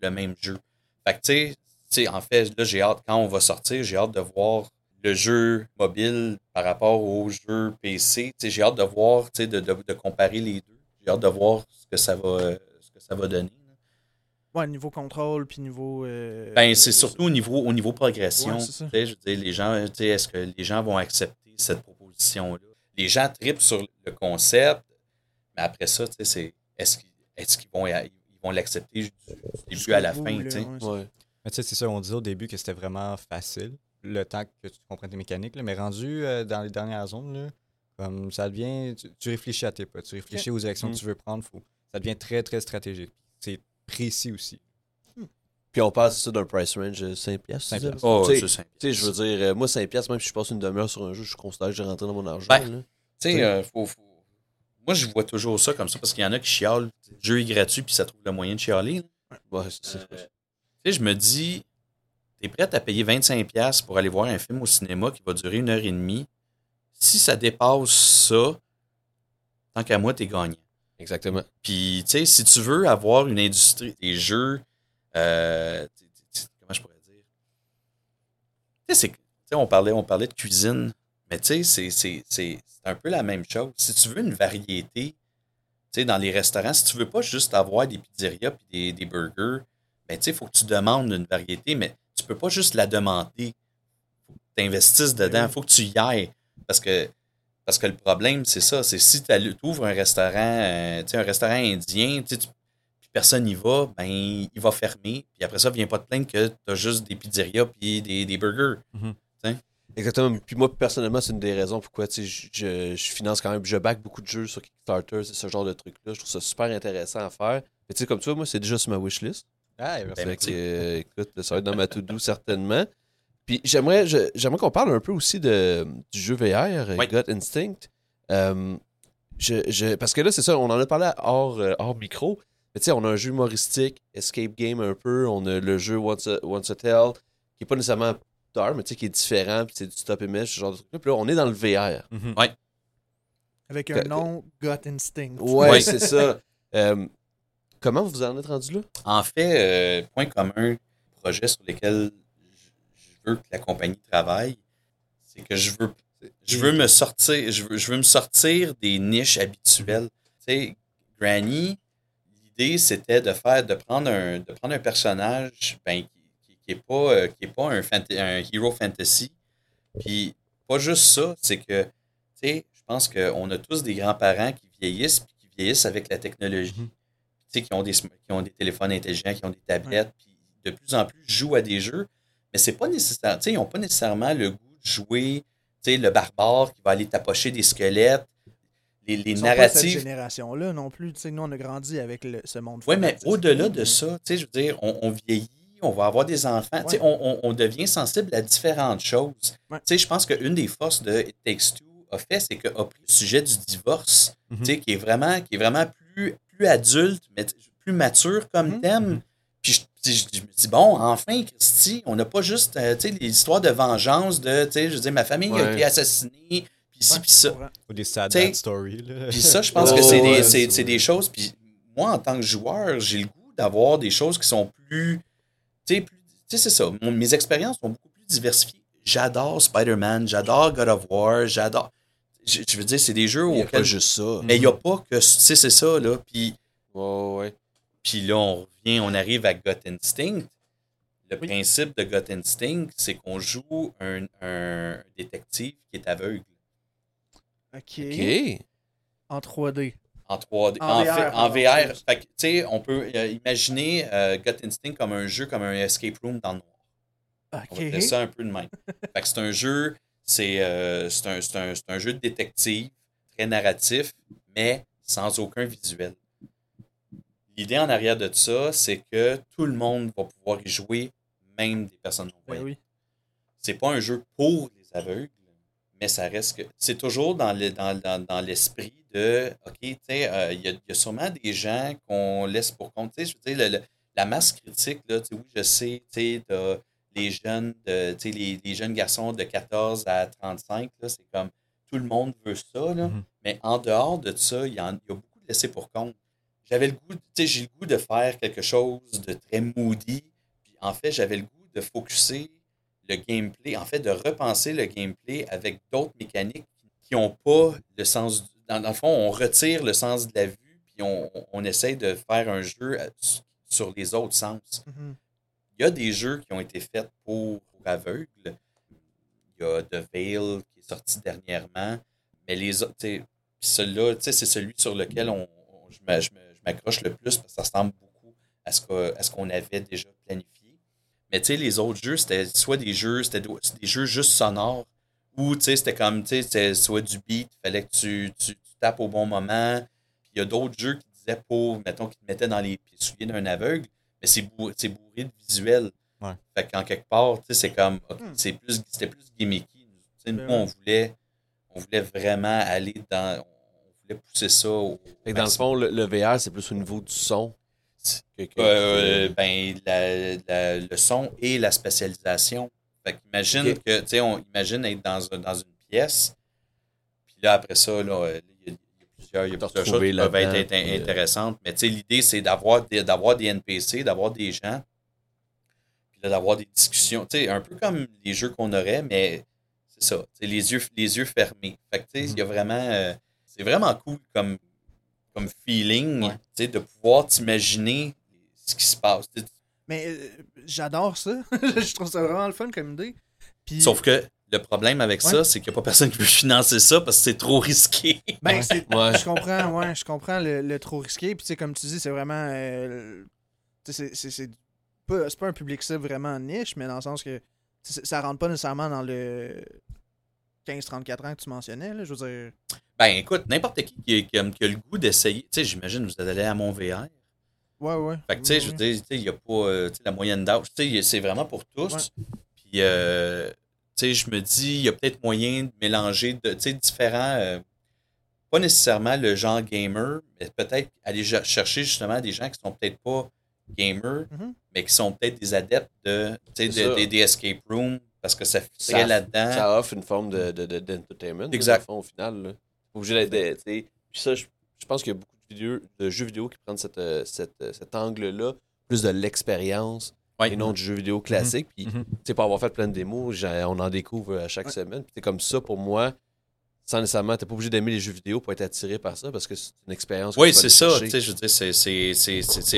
le même jeu. Fait que tu sais, en fait, là, j'ai hâte, quand on va sortir, j'ai hâte de voir le jeu mobile par rapport au jeu PC. J'ai hâte de voir, tu sais, de, de, de comparer les deux. J'ai hâte de voir ce que ça va, ce que ça va donner. Ouais, niveau contrôle, puis niveau. euh, Ben, c'est surtout au niveau, au niveau progression. Ouais, ça. Je veux dire, les gens, est-ce que les gens vont accepter cette proposition-là? Les gens tripent sur le concept, mais après ça, tu sais, c'est est-ce qu'ils est-ce qu'ils vont, ils vont l'accepter du début à la fin, là, ouais. Mais tu sais, c'est ça, on disait au début que c'était vraiment facile, le temps que tu comprennes tes mécaniques, là, mais rendu euh, dans les dernières zones, là, comme ça devient, tu, tu réfléchis à tes pas, tu réfléchis aux actions Mm. que tu veux prendre, faut, ça devient très, très stratégique. C'est précis aussi. Puis on passe ça d'un price range de 5$. piastres, 5 tu sais. piastres. Oh, Tu sais, c'est simple. Tu sais, je veux dire, euh, moi, 5$, piastres, même si je passe une demi-heure sur un jeu, je considère que j'ai rentré dans mon argent. Ben. Tu sais, euh, faut, faut- Moi, je vois toujours ça comme ça parce qu'il y en a qui chialent. Le jeu est gratuit puis ça trouve le moyen de chialer. Ouais, c'est. Euh, tu sais, je me dis, t'es prête à payer 25$ pour aller voir un film au cinéma qui va durer une heure et demie. Si ça dépasse ça, tant qu'à moi, t'es gagnant. Exactement. Puis, tu sais, si tu veux avoir une industrie des jeux, euh, comment je pourrais dire? Tu sais, c'est- tu sais, on parlait, on parlait de cuisine, mais tu sais, c'est- un peu la même chose. Si tu veux une variété, tu sais, dans les restaurants, si tu veux pas juste avoir des pizzerias puis des, des burgers, ben, tu sais, il faut que tu demandes une variété, mais tu peux pas juste la demander. faut que tu investisses dedans, il faut que tu y ailles. Parce que parce que le problème, c'est ça, c'est si tu ouvres un restaurant, euh, tu sais, un restaurant indien, tu tu- puis personne n'y va, ben il va fermer. Puis après ça, viens pas te plaindre que tu as juste des pizzerias puis des, des burgers. Exactement. Puis moi, personnellement, c'est une des raisons pourquoi tu je, je, je finance quand même, je back beaucoup de jeux sur Kickstarter, c'est ce genre de truc-là. Je trouve ça super intéressant à faire. Mais tu sais, comme toi, moi, c'est déjà sur ma wishlist. Ah, merci. Ben, Fait merci. que, euh, écoute, ça va être dans ma to-do certainement. Puis j'aimerais je- j'aimerais qu'on parle un peu aussi de, du jeu VR, euh, Oui. Gut Instinct. Euh, je, je- parce que là, c'est ça, on en a parlé hors, euh, hors micro. Mais tu sais, on a un jeu humoristique, escape game un peu. On a le jeu Once a, Once a Tale, qui est pas nécessairement d'art, mais tu sais, qui est différent. Puis c'est du stop image, ce genre de truc. Puis là, on est dans le VR. Mhm. Avec un nom, Gut Instinct. Ouais, Oui. c'est ça. Euh, comment vous en êtes rendu là? En fait, euh, point commun, projet sur lesquels veux que la compagnie travaille, c'est que je veux, je veux me sortir, je veux, je veux me sortir des niches habituelles. Tu sais, Granny, l'idée c'était de faire, de prendre un, de prendre un personnage, ben, qui, qui, qui est pas, euh, qui est pas un, un hero fantasy. Puis pas juste ça, c'est que, tu sais, je pense qu'on a tous des grands-parents qui vieillissent, puis qui vieillissent avec la technologie Mhm. tu sais, qui ont des qui ont des téléphones intelligents, qui ont des tablettes, puis de plus en plus jouent à des jeux, mais c'est pas nécessaire, tu sais, ils n'ont pas nécessairement le goût de jouer, tu sais, le barbare qui va aller tapocher des squelettes, les, les Ils sont pas de cette narratives. génération-là non plus. Tu sais, nous, on a grandi avec le- ce monde Oui, mais au-delà de ça, tu sais, je veux dire, on, on vieillit, on va avoir des enfants. Tu sais, On, on- on devient sensible à différentes choses. Ouais. Tu sais, Je pense qu'une des forces de It Takes Two a fait, c'est qu'a pris le sujet du divorce, Mhm. tu sais, qui est vraiment, qui est vraiment plus, plus adulte, mais plus mature comme Mhm. thème. Puis je, je- me dis, bon, enfin, Christy, on n'a pas juste euh, tu sais, les histoires de vengeance de, tu sais, je veux dire, ma famille a été assassinée, puis ci, Ouais, puis ça. Ou des sad stories. Puis ça, je pense Oh, que c'est ouais, des, des choses. Puis moi, en tant que joueur, j'ai le goût d'avoir des choses qui sont plus. Tu sais, plus- tu sais, c'est ça. Mon- mes expériences sont beaucoup plus diversifiées. J'adore Spider-Man, j'adore God of War, j'adore. Je, je veux dire, c'est des jeux Il n'y a auxquels. pas juste ça. Mais il n'y a pas que. Tu sais, c'est ça, là. Puis, Ouais, ouais. Puis là, on revient, on arrive à Gut Instinct. Le Oui. principe de Gut Instinct, c'est qu'on joue un, un détective qui est aveugle. OK. Ok. En 3D. En 3D. En En, VR, fait- en. VR. Tu sais, on peut euh, imaginer euh, Gut Instinct comme un jeu, comme un escape room dans le noir. On va dire ça un peu de même. fait que c'est un jeu, c'est euh, c'est un, c'est un- c'est un jeu de détective, très narratif, mais sans aucun visuel. L'idée en arrière de ça, c'est que tout le monde va pouvoir y jouer, même des personnes non Ben oui. c'est pas un jeu pour les aveugles, mais ça reste que. C'est toujours dans le- dans, dans, dans l'esprit de OK, tu sais, euh, il y, a, il y a sûrement des gens qu'on laisse pour compte. Je veux dire, le- le- la masse critique, là, oui, je sais, tu sais, les jeunes, de, les, les jeunes garçons de 14 à 35, là, c'est comme tout le monde veut ça, là. Mhm. Mais en dehors de ça, il y, y a beaucoup de laissés pour compte. J'avais le goût, tu sais, j'ai le goût de faire quelque chose de très moody. Puis en fait, j'avais le goût de focuser le gameplay, en fait, de repenser le gameplay avec d'autres mécaniques qui n'ont pas le sens. du- Dans, dans le fond, on retire le sens de la vue, puis on, on essaye de faire un jeu à- sur les autres sens. Mhm. Il y a des jeux qui ont été faits pour, pour aveugles. Il y a The Veil qui est sorti dernièrement. Mais les autres, tu sais, puis celui-là, tu sais, c'est celui sur lequel on, on- je me- m'accroche le plus parce que ça ressemble beaucoup à ce que- à ce qu'on avait déjà planifié. Mais tu sais, les autres jeux, c'était soit des jeux, c'était des jeux juste sonores, ou tu sais, c'était comme, tu sais, c'était soit du beat, il fallait que tu, tu, tu tapes au bon moment. Puis il y a d'autres jeux qui disaient pour, mettons, qui te mettaient dans les pieds souliers d'un aveugle, mais c'est bourré, c'est bourré de visuels. Ouais. Fait qu'en quelque part, tu sais, c'est comme, ok, Hmm. c'est plus, c'était plus gimmicky. Nous, Ben on voulait, on voulait vraiment aller dans, pousser ça au Fait que dans le fond, le, le VR, c'est plus au niveau du son. que- que- Euh, ben, la- la- le son et la spécialisation. Fait qu'imagine Ok. que, tu sais, on imagine être dans, un- dans une pièce, puis là, après ça, là, euh, il y, a- plusieurs, il y a plusieurs choses qui peuvent être int- euh, intéressantes, mais tu sais, l'idée, c'est d'avoir des, des NPC, d'avoir des gens, puis là, d'avoir des discussions, tu sais, un peu comme les jeux qu'on aurait, mais c'est ça, les yeux, les yeux fermés. Fait que, tu sais, il y a vraiment, euh, c'est vraiment cool comme, comme feeling, Ouais. tu sais, de pouvoir t'imaginer ce qui se passe. Tu sais, Mais euh, j'adore ça. je trouve ça vraiment le fun comme idée. Puis, Sauf que le problème avec ça, c'est qu'il n'y a pas personne qui veut financer ça parce que c'est trop risqué. ben, Ouais. c'est- Ouais. je comprends, ouais, je comprends le, le trop risqué. Puis, tu sais, comme tu dis, c'est vraiment. euh, tu sais, c'est- pas, c'est pas un public cible vraiment niche, mais dans le sens que ça rentre pas nécessairement dans le 15-34 ans que tu mentionnais. Là, je veux dire. Ben écoute, n'importe qui qui a, qui a- qui a le goût d'essayer. Tu sais, j'imagine vous allez à mon VR. Ouais, ouais. Fait que tu sais, Ouais, je veux dire, tu sais, il n'y a pas euh, tu sais, la moyenne d'âge. Tu sais, c'est vraiment pour tous. Puis, euh, tu sais, je me dis, il y a peut-être moyen de mélanger de, tu sais, différents. euh, pas nécessairement le genre gamer, mais peut-être aller chercher justement des gens qui sont peut-être pas gamers, Mhm. mais qui sont peut-être des adeptes de, des escape rooms parce que ça là-dedans. Ça offre une forme de, de, de- d'entertainment. là, fond, au final. Là. Obligé d'être. de- tu sais. Puis ça, je, je pense qu'il y a beaucoup de, vidéos, de jeux vidéo qui prennent cette, euh, cette, euh, cet angle-là, plus de l'expérience Ouais. et non du jeu vidéo classique. Puis, Mhm. tu sais, pour avoir fait plein de démos, on en découvre à chaque Ouais. semaine. Puis, c'est comme ça, pour moi, sans nécessairement, t'es pas obligé d'aimer les jeux vidéo pour être attiré par ça parce que c'est une expérience. Oui, c'est ça. Tu sais, je veux dire, c'est-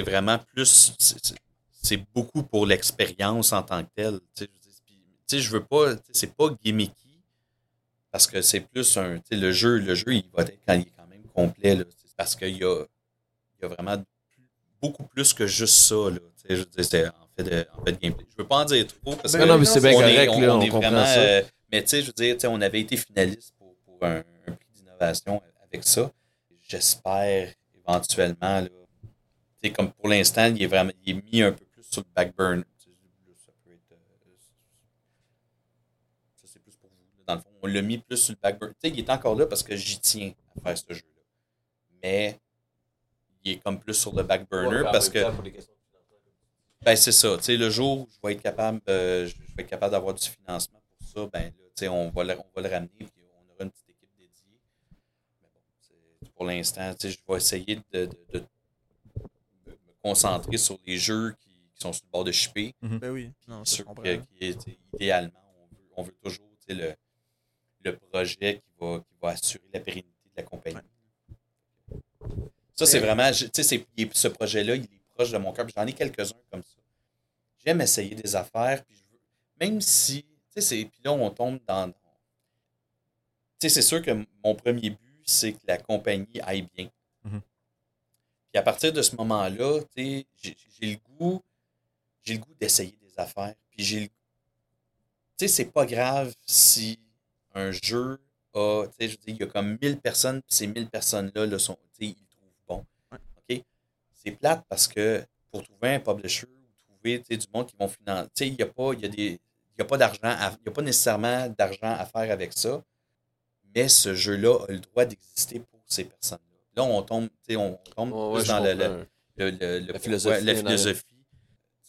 vraiment plus. c'est- beaucoup pour l'expérience en tant que telle. Tu sais, tu sais, je veux pas. C'est pas gimmicky parce que c'est plus un. tu sais, Le jeu, le jeu, il va être quand il est quand même complet. là. Parce qu'il y a, il y a vraiment beaucoup plus que juste ça. Là. Tu sais, Je veux dire, c'est en fait, de, en fait de gameplay. Je veux pas en dire trop parce Ben que non, mais c'est bien on est- correct, on, là, on on est comprend vraiment. ça. euh, mais tu sais, je veux dire, tu sais, on avait été finaliste pour, pour un, un prix d'innovation avec ça. J'espère éventuellement, là, tu sais, comme pour l'instant, il est vraiment il est mis un peu plus sur le back burner. Tu sais, dans le fond, on l'a mis plus sur le back burner. Tu sais, il est encore là parce que j'y tiens à faire ce jeu-là. Mais il est comme plus sur le back burner parce que. Ben, c'est ça. Tu sais, le jour où je vais être capable, euh, je vais être capable d'avoir du financement pour ça, ben là, tu sais, on va le, on va le ramener puis on aura une petite équipe dédiée. Mais bon, c'est- pour l'instant, tu sais, je vais essayer de, de- de me me concentrer sur les jeux qui, qui sont sur le bord de shipper. Ben oui. Non, Sûr comprends. que, qui est- idéalement, on veut, on veut toujours tu sais, le, le projet qui va, qui va assurer la pérennité de la compagnie. Ça, c'est Mais- vraiment, tu sais, ce projet-là, il est proche de mon cœur. J'en ai quelques-uns comme ça. J'aime essayer des affaires, puis je veux- même si, tu sais, c'est- puis là, on tombe dans. Tu sais, c'est sûr que mon premier but, c'est que la compagnie aille bien. Mhm. Puis à partir de ce moment-là, tu sais, j'ai j'ai le goût, j'ai le goût d'essayer des affaires. Puis j'ai le Tu sais, c'est pas grave si un jeu a, tu sais, je veux dire, il y a comme 1000 personnes, puis ces 1000 personnes-là, là, sont, tu sais, ils trouvent bon. OK? C'est plate parce que pour trouver un publisher ou trouver, tu sais, du monde qui vont financer, tu sais, il n'y a pas, il y a des, il y a pas d'argent, il n'y a pas nécessairement d'argent à faire avec ça, mais ce jeu-là a le droit d'exister pour ces personnes-là. Là, on tombe, tu sais, on tombe plus dans le- La philosophie la philosophie.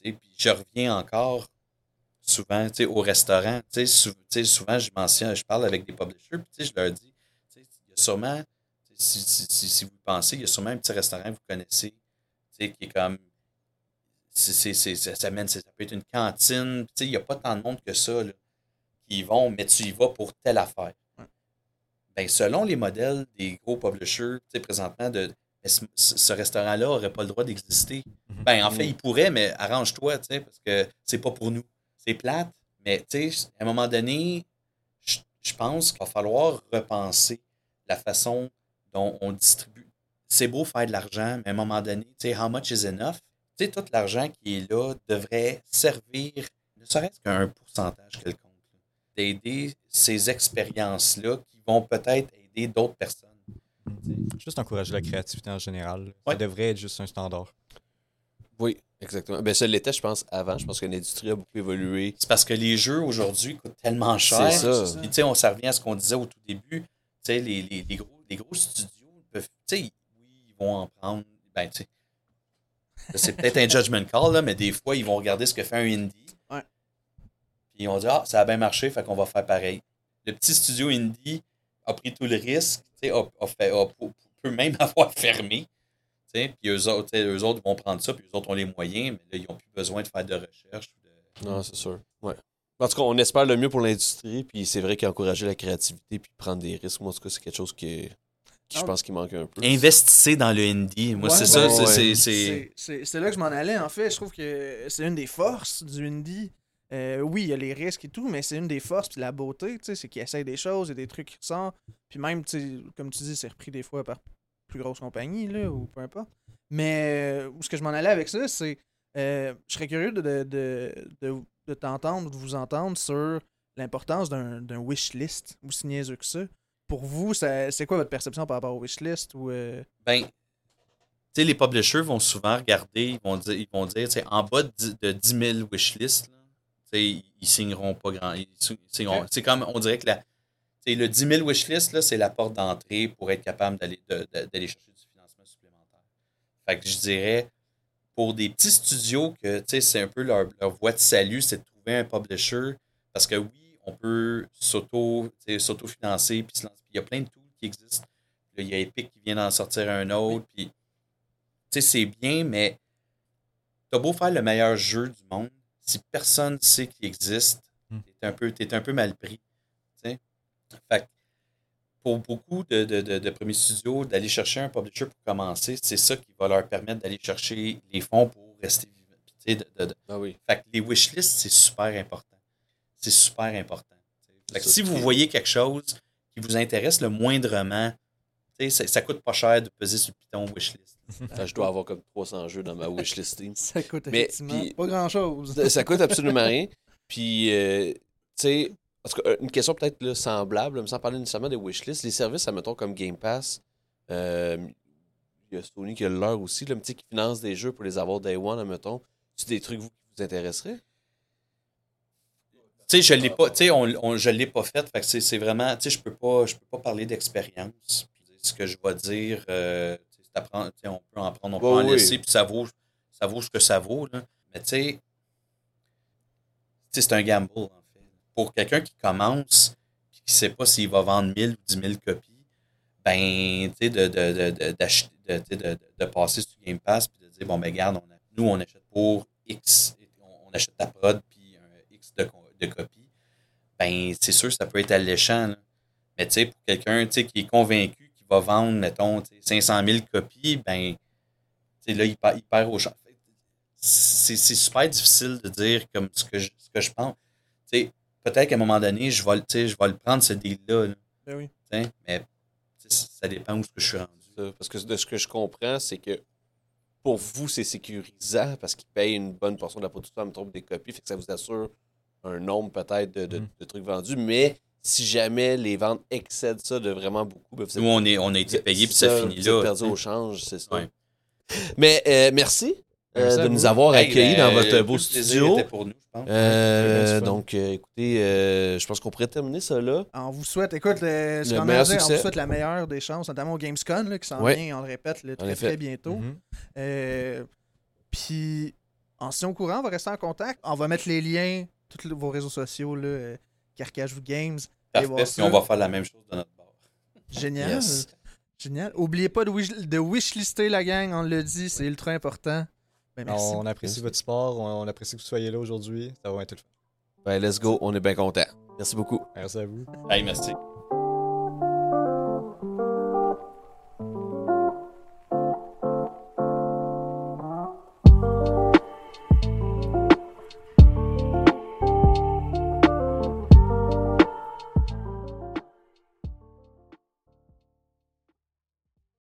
Puis je reviens encore souvent tu sais, au restaurant. Tu sais, sou- tu sais, souvent, je mentionne, je parle avec des publishers, puis tu sais, je leur dis, tu sais, il y a sûrement, si, si, si, si vous pensez, il y a sûrement un petit restaurant que vous connaissez, tu sais, qui est comme. c'est- c'est- c'est- ça, ça mène- ça peut être une cantine. Tu sais, il n'y a pas tant de monde que ça là, qui vont, mais tu y vas pour telle affaire. Ben, selon les modèles des gros publishers, tu sais, présentement, de, ce, ce restaurant-là n'aurait pas le droit d'exister. Mhm. Ben, en fait, Mhm. il pourrait, mais arrange-toi, tu sais, parce que c'est pas pour nous. C'est plate, mais tu sais, à un moment donné, je, pense qu'il va falloir repenser la façon dont on distribue. C'est beau faire de l'argent, mais à un moment donné, tu sais, how much is enough? Tu sais, tout l'argent qui est là devrait servir, ne serait-ce qu'un pourcentage quelconque, d'aider ces expériences-là qui vont peut-être aider d'autres personnes. Juste encourager la créativité en général. Ça Ouais. devrait être juste un standard. Oui, exactement. Ben, ça l'était, je pense, avant. Je pense que l'industrie a beaucoup évolué. C'est parce que les jeux aujourd'hui coûtent tellement cher. C'est ça. Puis, tu sais, on s'en revient à ce qu'on disait au tout début. Tu sais, les, les, les gros, les gros studios peuvent. Tu sais, oui, ils vont en prendre. Ben, tu sais. C'est peut-être un judgment call, là, mais des fois, ils vont regarder ce que fait un indie. Ouais. Puis ils vont dire, ah, ça a bien marché, fait qu'on va faire pareil. Le petit studio indie a pris tout le risque, tu sais, a, a fait, a- peut même avoir fermé. Puis eux autres, tu sais, eux autres vont prendre ça, puis eux autres ont les moyens, mais là, ils n'ont plus besoin de faire de recherche. de- Non, c'est sûr. Ouais. En tout cas, on espère le mieux pour l'industrie, puis c'est vrai qu'encourager la créativité puis prendre des risques, moi, en tout cas, c'est quelque chose qui, qui je Ah. pense qu'il manque un peu. Investissez dans le indie. Moi, Ouais, c'est ça. ouais, c'est- là que je m'en allais, en fait. Je trouve que c'est une des forces du indie. Euh, oui, il y a les risques et tout, mais c'est une des forces puis la beauté, tu sais, c'est qu'ils essayent des choses, il y a des trucs qui ressortent. Puis même, comme tu dis, c'est repris des fois par plus grosses compagnies, là, ou peu importe. Mais euh, où ce que je m'en allais avec ça, c'est. euh, je serais curieux de, de, de, de- t'entendre, de vous entendre sur l'importance d'un d'un wish list, aussi niaiseux que ça. Pour vous, ça- c'est quoi votre perception par rapport au wish list ou euh, Ben, tu sais, les publishers vont souvent regarder, ils vont dire, ils vont dire tu sais, en bas de 10 de 10 000 wishlists, ils signeront pas grand. C'est comme, on dirait que la, le 10 000 wishlist, c'est la porte d'entrée pour être capable d'aller chercher du financement supplémentaire. Fait que je dirais, pour des petits studios que c'est un peu leur, leur voie de salut, c'est de trouver un publisher. Parce que oui, on peut s'auto-financer, puis il y a plein de tools qui existent. Il y a Epic qui vient d'en sortir un autre. Puis, c'est bien, mais t'as beau faire le meilleur jeu du monde, si personne sait qu'il existe, Hmm. t'es un peu, t'es un peu mal pris. Fait que pour beaucoup de, de, de, de premiers studios, d'aller chercher un publisher pour commencer, c'est ça qui va leur permettre d'aller chercher les fonds pour rester vivant. Puis, tu sais, de- de- de- Ah oui. fait que les wishlists, c'est super important. C'est super important. Fait que si vous voyez quelque chose qui vous intéresse le moindrement, tu sais, ça, ça coûte pas cher de peser sur le piton wishlist. Enfin, je dois avoir comme 300 jeux dans ma wishlist ça coûte Mais, effectivement puis- pas grand-chose. Ça- ça coûte absolument rien. Puis, euh, tu sais, en tout cas, une question peut-être semblable, sans parler nécessairement des wishlists, les services, admettons, comme Game Pass, euh, il y a Sony qui a le leur aussi, tu sais, qui finance des jeux pour les avoir Day One, admettons. C'est des trucs vous, qui vous intéresseraient? Tu sais, je l'ai pas, tu sais, on, on- je l'ai pas fait. Fait que c'est vraiment, tu sais, je peux pas, je peux pas parler d'expérience. Ce que je vais dire, euh, on peut en prendre, on peut Ouais, en oui. laisser, puis ça vaut, ça vaut ce que ça vaut. Là. Mais tu sais, c'est un gamble. Pour quelqu'un qui commence, puis qui sait pas s'il va vendre 1000 ou 10 000 copies, ben, tu sais, de, de, de, de, passer sur Game Pass, puis de dire, bon, ben, regarde, on a- nous, on achète pour X, on, achète ta prod, puis un X de, co- de copies, ben, c'est sûr, ça peut être alléchant. Mais, tu sais, pour quelqu'un, qui est convaincu qu'il va vendre, mettons, tu sais, 500 000 copies, ben, tu sais, là, il, perd- il perd au champ. C'est c'est super difficile de dire comme ce que je, ce que je pense. Tu sais, peut-être qu'à un moment donné, je vais, le- tu sais, je vais le prendre, ce deal-là, là, Ben oui. mais ça dépend où que je suis rendu. Parce que de ce que je comprends, c'est que pour vous, c'est sécurisant parce qu'ils payent une bonne portion de la production, me trompe des copies, fait que ça vous assure un nombre peut-être de, de- Mhm. de trucs vendus. Mais si jamais les ventes excèdent ça de vraiment beaucoup, ben vous êtes- Nous, on, est, on a été payé, puis ça finit là. perdu au change, c'est ça. Ouais. Mais euh, merci, euh, de nous avoir Hey, accueillis ben, dans votre beau studio. était pour nous, je pense. Euh, donc, euh, écoutez, euh, je pense qu'on pourrait terminer ça là. On vous souhaite, écoute, le, ce Le meilleur dire, on vous souhaite la meilleure des chances, notamment au Gamescom, là, qui s'en Ouais. vient, on le répète, le très, très bientôt. Mhm. Euh, Puis, en si au courant, on va rester en contact. On va mettre les liens, tous vos réseaux sociaux, là, euh, Carcajou Games. Parfait, on va faire la même chose de notre bord. Génial. Yes. Génial. Oubliez pas de, wish, de wishlister la gang, on le dit, c'est ultra important. Ben, merci. On apprécie votre sport, on, on apprécie que vous soyez là aujourd'hui. Ça va être le fun. Ben, let's go, on est bien content. Merci beaucoup. Merci à vous. Hey, merci.